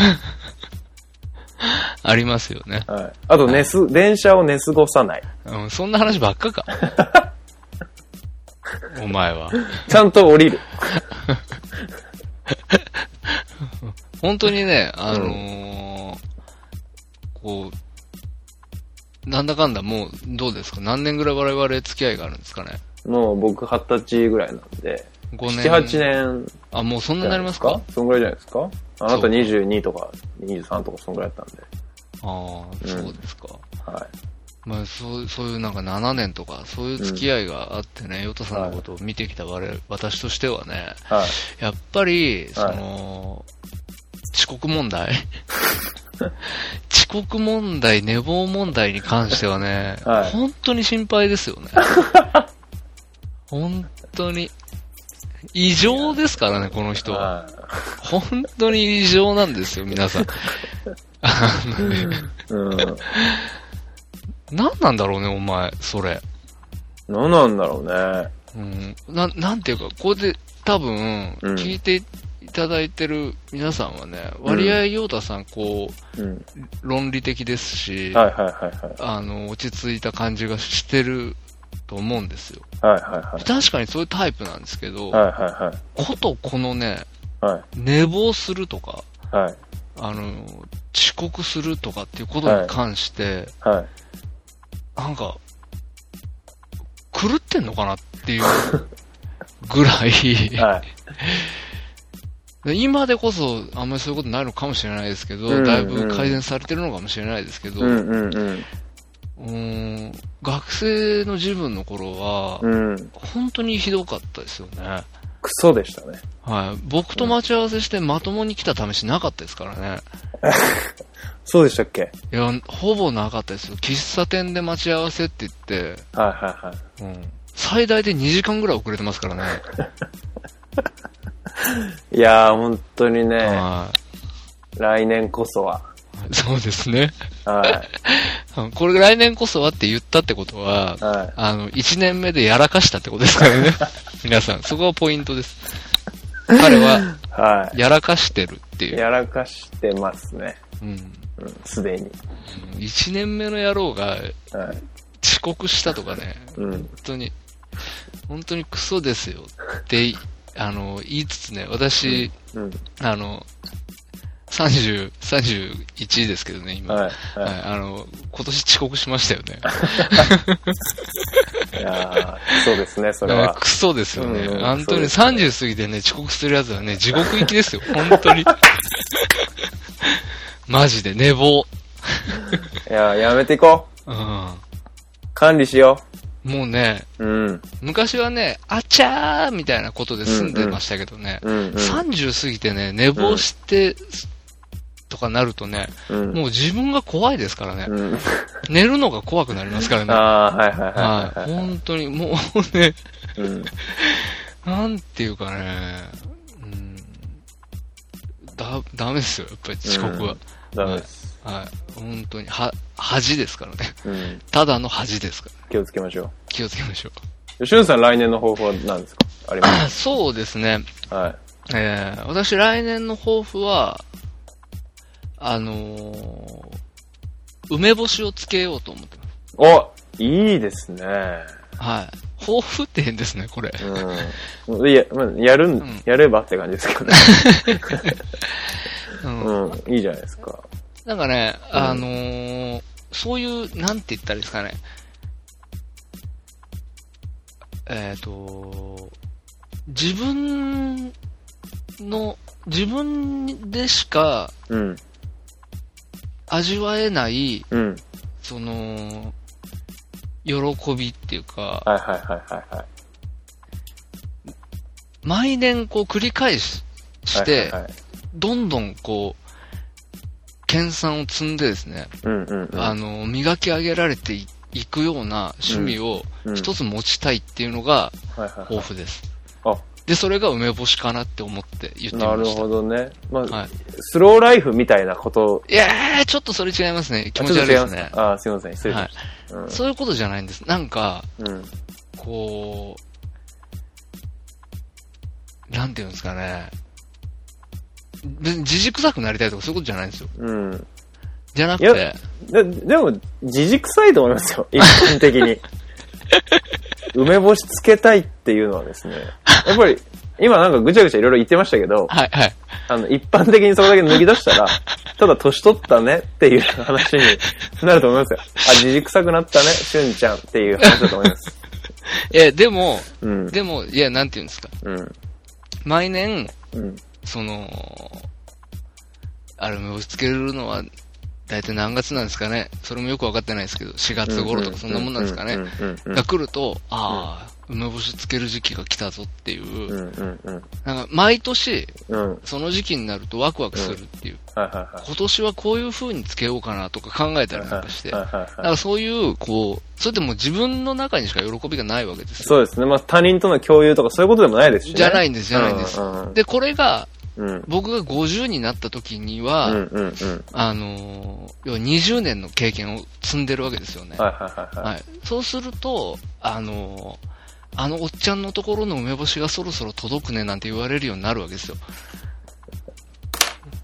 ありますよね。はい。あと、寝す、電車を寝過ごさない。うん、そんな話ばっかか。お前前は。ちゃんと降りる。本当にね、あのーこう、なんだかんだもう、どうですか？何年ぐらい我々付き合いがあるんですかね？もう僕二十歳ぐらいなんで、?5 7、年。8年あ、もうそんなになりますか？そんぐらいじゃないですか？あなたそう22とか23とかそんぐらいだったんで。ああ、うんそうですか。はい。まあ、そう、そういうなんか7年とか、そういう付き合いがあってね、ヨタさんのことを見てきた我々、私としてはね、はい。やっぱり、その、遅刻問題？遅刻問題、寝坊問題に関してはね、はい本当に心配ですよね。本当に。異常ですからね、この人は。は本当に異常なんですよ、皆さん。あのねい。うん。何なんだろうね、お前、それ。何なんだろうね。うん。な、なんていうか、これで多分、うん聞いていただいてる皆さんはね、割合陽太さん、こう、うん。論理的ですし、はいはいはいはい。あの、落ち着いた感じがしてると思うんですよ。はいはいはい。確かにそういうタイプなんですけど、はいはいはい。ことこのね、はい。寝坊するとか、はい。あの、遅刻するとかっていうことに関して、はい。なんか、狂ってんのかなっていうぐらい、はい。今でこそあんまりそういうことないのかもしれないですけど、うんうんだいぶ改善されてるのかもしれないですけど、うんうんうん。うーん学生の自分の頃は、うん。本当にひどかったですよね。クソでしたね。はい。僕と待ち合わせしてまともに来た試しなかったですからね。そうでしたっけ？いや、ほぼなかったですよ。喫茶店で待ち合わせって言って、はいはいはい。うん。最大で2時間ぐらい遅れてますからね。いやー、本当にね、は来年こそは。い。そうですね。はうん これ来年こそはって言ったってことは、い。はい。あの、1年目でやらかしたってことですからね。皆さん、そこがポイントです。彼は、はやらかしてるってい。いう。やらかしてますね。うん。うんすでに。1年目の野郎がはい。遅刻したとかね、うん。本当に、本当にクソですよって、あの、言いつつね、私、うん。あの、30、31ですけどね、今。はい。はい、はあの、今年遅刻しましたよね。い。いやーそうですね、それは。クソですよね。うん本当にそうです30過ぎてね、遅刻するやつはね、地獄行きですよ、本当に。マジで、寝坊。いやーやめていこう。うん。管理しよもうね、う。うん。昔はね、あちゃーみたいなことで済んでましたけどね、うんうん。30過ぎてね、寝坊して、とかなるとね、うん。もう自分が怖いですからね。うん。寝るのが怖くなりますからね。はい。本当に、もうね、うん。なんていうかね、うん、だ、ダメですよ、やっぱり遅刻は。ダメです。はい。本当に、は、恥ですからね。うん。ただの恥ですから。気をつけましょ気をつけましょう。しゅんさん来年の抱負は何ですか？ありまう。そうですね。すはい。えー、私来年の抱負は、あのー、梅干しをつけようと思ってます。おいいですね。はい。抱負って変ですね、これ。うん。いや、まあ、やるん、んやればって感じですけどね。うん。うん。いいじゃないですか。なんかね、うんあのー、そういう、なんて言ったらいいですかね。えっ、と、自分の、自分でしかうん。味わえない、うん。その、喜びっていうか、はいはいはいはいはい。毎年こう繰り返ししはいてはい、はい、どんどんこう、研鑽を積んでですね、うんうんうん。あの、磨き上げられていいくような趣味をうん一つ持ちたいっていうのがはいはいはい抱負です。あで、それが梅干しかなって思って言ってました。ほどね。まあ、はいスローライフみたいなこと。いやー、ちょっとそれ違いますね。気持ち悪いですね。あ、すいません。失礼しはいました。そういうことじゃないんです。なんか、うん。うん。こう、なんていうんですかね。別に自軸臭くなりたいとかそういうことじゃないんですよ。うん。じゃなくて、ででも、自軸臭いと思いますよ。一般的に。梅干しつけたいっていうのはですね、やっぱり、今なんかぐちゃぐちゃいろいろ言ってましたけど、はいはい。あの、一般的にそこだけ脱ぎ出したら、ただ年取ったねっていう話になると思いますよ。あ、じじくさくなったね、しゅんちゃんっていう話だと思います。いや、でも、うん。でも、いや、なんて言うんですか。うん。毎年、うん。その、アルミ押しつけるのは、大体何月なんですかね。それもよくわかってないですけど、4月頃とかそんなもんなんですかね。が来ると、ああ、梅干しつける時期が来たぞっていう。なんか毎年、その時期になるとワクワクするっていう。今年はこういう風につけようかなとか考えたりなんかして、だはいからそういう、こう、それってもう自分の中にしか喜びがないわけですよ。そうですね。まあ他人との共有とかそういうことでもないですしね。じゃないんです、じゃないんです。で、これが、うん。僕が50になった時には、うんうんうん。あのー要は20年の経験を積んでるわけですよね。はいはいはいはい。はい。そうすると、あのーあのおっちゃんのところの梅干しがそろそろ届くねなんて言われるようになるわけですよ。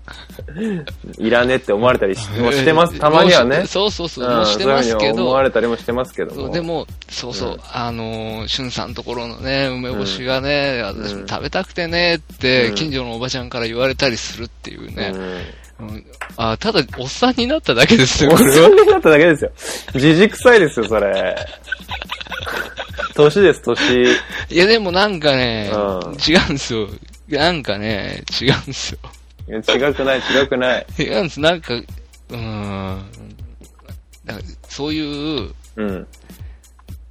いらねって思われたりし もしてます。たまにはね。そうそうそう、うんもうしてますけそういう思わど、れたりもしてますけどでも、そうそう、うんあのー、しゅんさんのところのね、梅干しがね、ん私も食べたくてねって、うん近所のおばちゃんから言われたりするっていうね。うん。うんあただ、おっさんになっただけですよ、おっ。さんになっただけですよ。じじくさいですよ、それ。年です、年。いや、でもなんかね、うん違うんですよ。なんかね、違うんですよ。いや違くない、違くない。違うんです。なんか、うーん。なんかそういう、うん。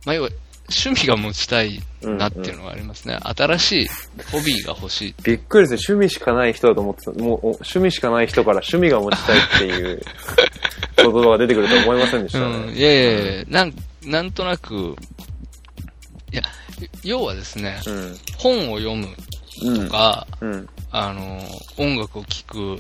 まあ、要は、趣味が持ちたいなっていうのがありますね。新しいホビーが欲しい。びっくりですよ。趣味しかない人だと思ってた。もう、お趣味しかない人から趣味が持ちたいっていう 言葉が出てくるとは思いませんでしたうん。ね。いやいやいや、なん、なんとなく、いや、要はですね、うん。本を読むうん。とか、うん。あの、音楽を聴く、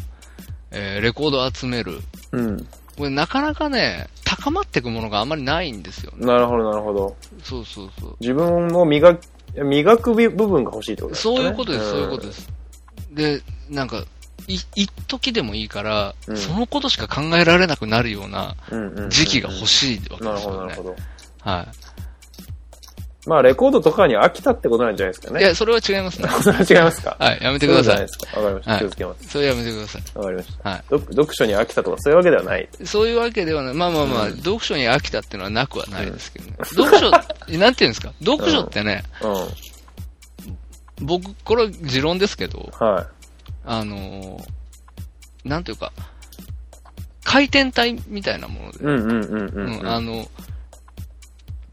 えーレコードを集める。うん。これなかなかね、高まっていくものがあんまりないんですよね。なるほど、なるほど。そうそうそう。自分を磨く、磨く部分が欲しいってことですかね。そういうことです、そういうことでです。で、なんか、い、一時でもいいから、うんそのことしか考えられなくなるような時期が欲しいわけなるほど、ですよねなるほ。ど。はまあ、レコードとかに飽きたってことなんじゃないですかい。ね。いや、それは違いますね。それは違いますか？はい、やめてください。わかりました。はい気をつけます。それやめてください。わかりました。はい。読読書に飽きたとかそういうわけではない。そういうわけではない。まあまあまあ、うん読書に飽きたっていうのはなくはないですけどね。読書、なんていうんですか？読書ってね、う僕、これは持論ですけど、ん。はあのーなんていうか、回転体みたいなものでい。、うんうんうんうん。うんあの、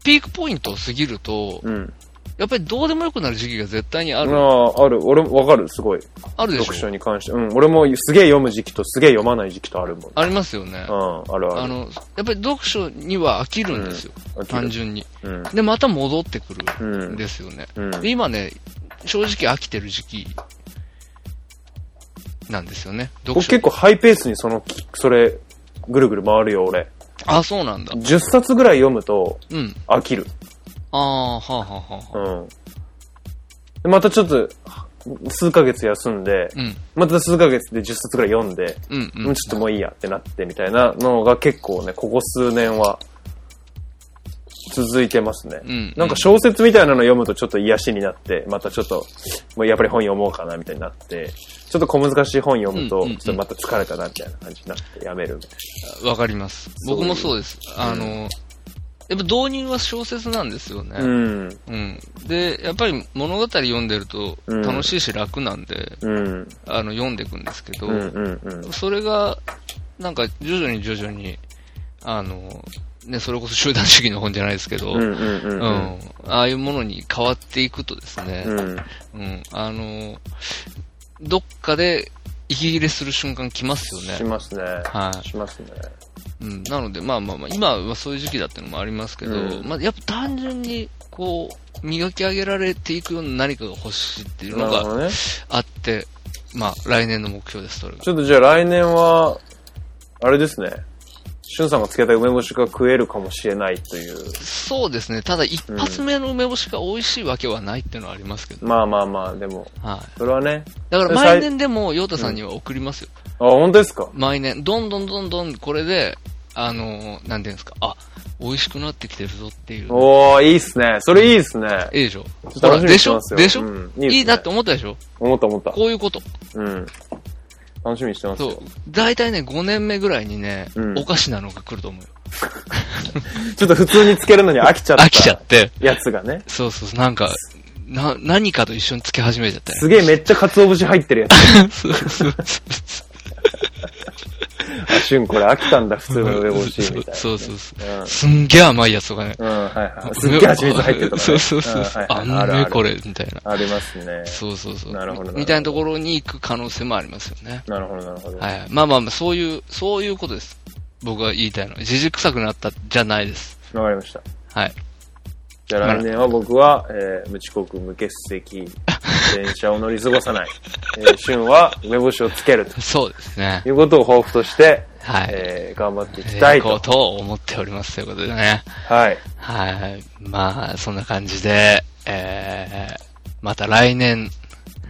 ピークポイントを過ぎると、うん。やっぱりどうでもよくなる時期が絶対にある。ああ、ある。俺もわかる、すごい。あるでしょ？読書に関して。うん。俺もすげえ読む時期とすげえ読まない時期とあるもん。ありますよね。うん、あるある。あの、やっぱり読書には飽きるんですよ。飽きる単純に。うん。で、また戻ってくうるんん。ですよね。うん。で今ね、正直飽きてる時期なんですよね。僕結構ハイペースにその、それ、ぐるぐる回るよ、俺。あ、そうなんだ。10冊ぐらい読むとうん。飽きる。ああ、はあはあはあ。うん。でまたちょっと、数ヶ月休んで、うん。また数ヶ月で10冊ぐらい読んで、うん、う。もうんちょっともういいやってなってみたいなのが結構ね、ここ数年は続いてますね。うんなんか小説みたいなの読むとちょっと癒しになって、またちょっと、もうやっぱり本読もうかなみたいになって、ちょっと小難しい本読むと、ちょっとまた疲れたなみたいな感じになってやめるみたいわかります。僕もそうです。あの、やっぱ導入は小説なんですよね。な。うん。うん。で、やっぱり物語読んでるとうん楽しいし楽なんで、うん。あの、読んでいくんですけど、うんうんうん。それが、なんか徐々に徐々に、あの、ね、それこそ集団主義の本じゃないですけど、うんうんうんううん。んああいうものに変わっていくとですね、うん。うん、あの、どっかで息切れする瞬間来ますよね。しますね。はい。しますね。うん、なので、まあまあまあ、今はそういう時期だっていうのもありますけど、うんまあ、やっぱ単純に、こう、磨き上げられていくような何かが欲しいっていうのが。あって、まあ、来年の目標です、それが。ちょっとじゃあ来年は、あれですね。しゅんさんがつけた梅干しが食えるかもしれないという。そうですね。ただ、一発目の梅干しが美味しいわけはないっていうのはありますけど。まあまあまあ、でも、はい。それはね。だから、で毎年でも、ヨータさんには送りますよ。あ、本当ですか？毎年。どんどんどんどん、これで、あの、なんていうんですか。あ、美味しくなってきてるぞっていう。おー、いいっすね。それいいっすね。いいでしょ？ちょっと楽しみにでしょでしょ、うんいいねいいなって思ったでしょ？思った思った。こういうこと。うん。楽しみにしてますそうよ。。大体ね、5年目ぐらいにね、うんおかしなのが来ると思うよ。ちょっと普通につけるのに飽きちゃった。飽きちゃって。やつがね。そうそうそう、なんか、な、何かと一緒につけ始めちゃったよ。すげえめっちゃ鰹節入ってるやつ。そうそうあ、シュンこれ飽きたんだ、普通の梅干し、みたいな。そうそうそう。うん。すんげえ甘いやつとかね。うん、はいはい。すっげえ蜂蜜入ってるとかね。そうそうそう。あんねこれ、みたいな。ありますね。そうそうそう。なるほどなるほどみたいなところに行く可能性もありますよね。なるほど、なるほど。はい。まあまあまあ、そういう、そういうことです。僕が言いたいのは。じじくさくなったじゃないです。わかりました。はい。じゃあ来年は僕は、えー、無遅刻、無欠席、電車を乗り過ごさない。えー、シュンは梅干しをつけると そうですねい。うことを抱負として、はい。えー、頑張っていきたい。ことと思っておりますということでね。はい。はい。まあ、そんな感じで、えー、また来年、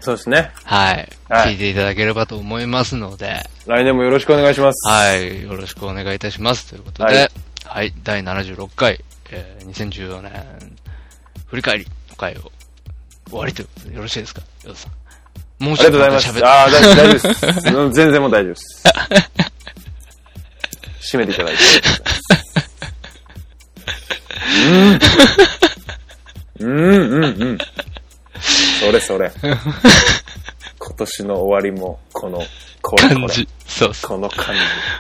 そうですね。はい。はい聞いていただければと思いますので、来年もよろしくお願いします。はい。よろしくお願いいたします。ということで、ははいい。第76回、えー、2014年、振り返りの回を終わりということでよろしいですか？ヨドさん。もうありがとうございます。ああ、大大丈夫です。う ん全然もう大丈夫です。締めていただいてうん。うん、うん、うん。それそれ。今年の終わりも、この、これこれ。感じ。そうそう。この感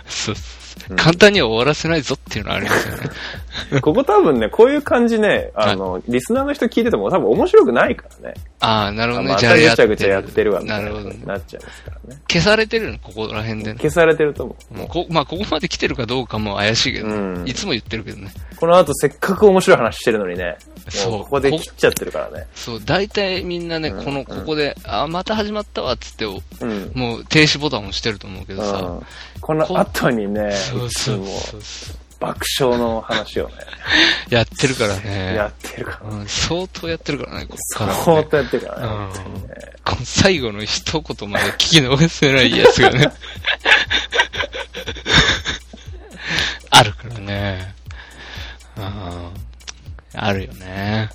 そうそう簡単には終わらせないぞっていうのはありますよね。じ。ここ多分ね、こういう感じね、あの、リスナーの人聞いてても多分面白くないからね。ああ、なるほどね。またぐちゃぐちゃやってるわ、みたないるほどねな風に。なっちゃいますからね。消されてるの、ここら辺でね。消されてると思う。もうこまあ、ここまで来てるかどうかも怪しいけど、うんいつも言ってるけどね。この後せっかく面白い話してるのにね、そうここで切っちゃってるからね。そう、大体みんなね、うんこの、ここで、あ、また始まったわっつって、うん。もう停止ボタンを押してると思うけどさ。うんこの後にね、そうそうそうそう。爆笑の話をね、やってるからね。やってるから。うん、相当やってるからね、こっから、ね。相当やってるからね。うんねこの最後の一言まで聞き逃せないやつがね。あるからね。うん。あるよね。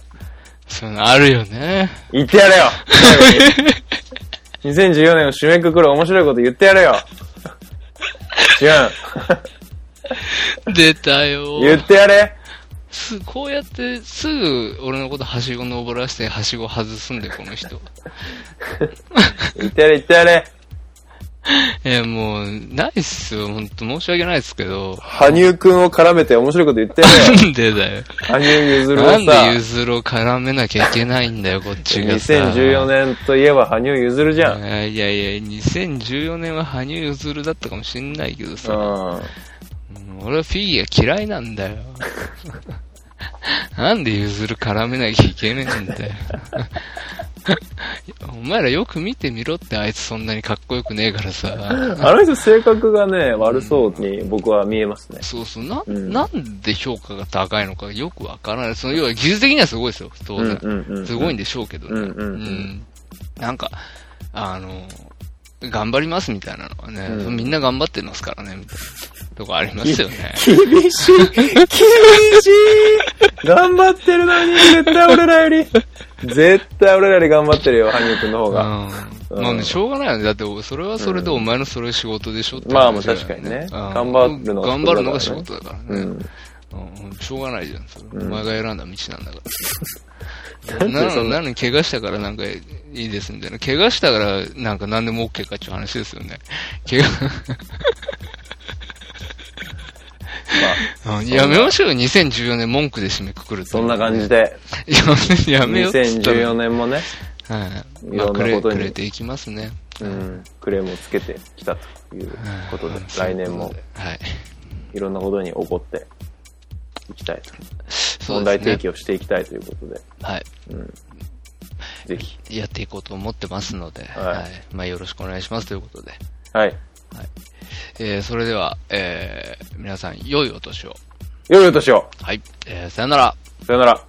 そういうのあるよね。言ってやれよ最後に !2014 年を締めくくる面白いこと言ってやれよ違う 出たよ。言ってやれす、こうやって、すぐ俺のことはしご登らせて、はしご外すんで、この人。言ってやれ言ってやれえ、もう、ないっすよ。ほんと申し訳ないですけど。羽生くんを絡めて面白いこと言ってやれよなんでだよ。羽生結弦をなんでさ、ゆずるを絡めなきゃいけないんだよ、こっちがさ。2014年といえば羽生結弦じゃん。いやいやいや、2014年は羽生結弦だったかもしんないけどさ、うん。うん俺はフィギュア嫌いなんだよ。なんで譲る絡めなきゃいけねえんだよ。お前らよく見てみろってあいつそんなにかっこよくねえからさ。あの人性格がね、悪そうに僕は見えますね。そうそう、な、うんなんで評価が高いのかよくわからない。その要は技術的にはすごいですよ、当然。うんうんうんすごいんでしょうけどね。うんうんうんなんか、あの、頑張りますみたいなのはね、うんみんな頑張ってますからね、みたいなとこありますよね。厳しい厳しい頑張ってるのに、絶対俺らより。絶対俺らより頑張ってるよ、羽生くんの方が。うん。まあね、しょうがないよね。だって、それはそれでお前のそれ仕事でしょってまあも確かにねうん頑張るのが頑張るのが仕事だからね。うん。うんしょうがないじゃん。それうんお前が選んだ道なんだかなら。んでそんななのに、怪我したからなんかいいですみたいな。怪我したからなんか何でも OK かっていう話ですよね。怪我、うん やめましょうよ、2014年文句で締めくくると。そんな感じで、やめようっつったら2014年もね、はい。いろんなことにくれていきますね。うん、クレームをつけてきたということでうん、来年もはい。いろんなことに起こっていきたいと。そう問題提起をしていきたいということで、はい。うん。ぜひ。やっていこうと思ってますので、はいはい。まあ、よろしくお願いしますということで。はい。えー、それでは、えー、皆さん、良いお年を。良いお年を。はい。えー、さよなら。さよなら。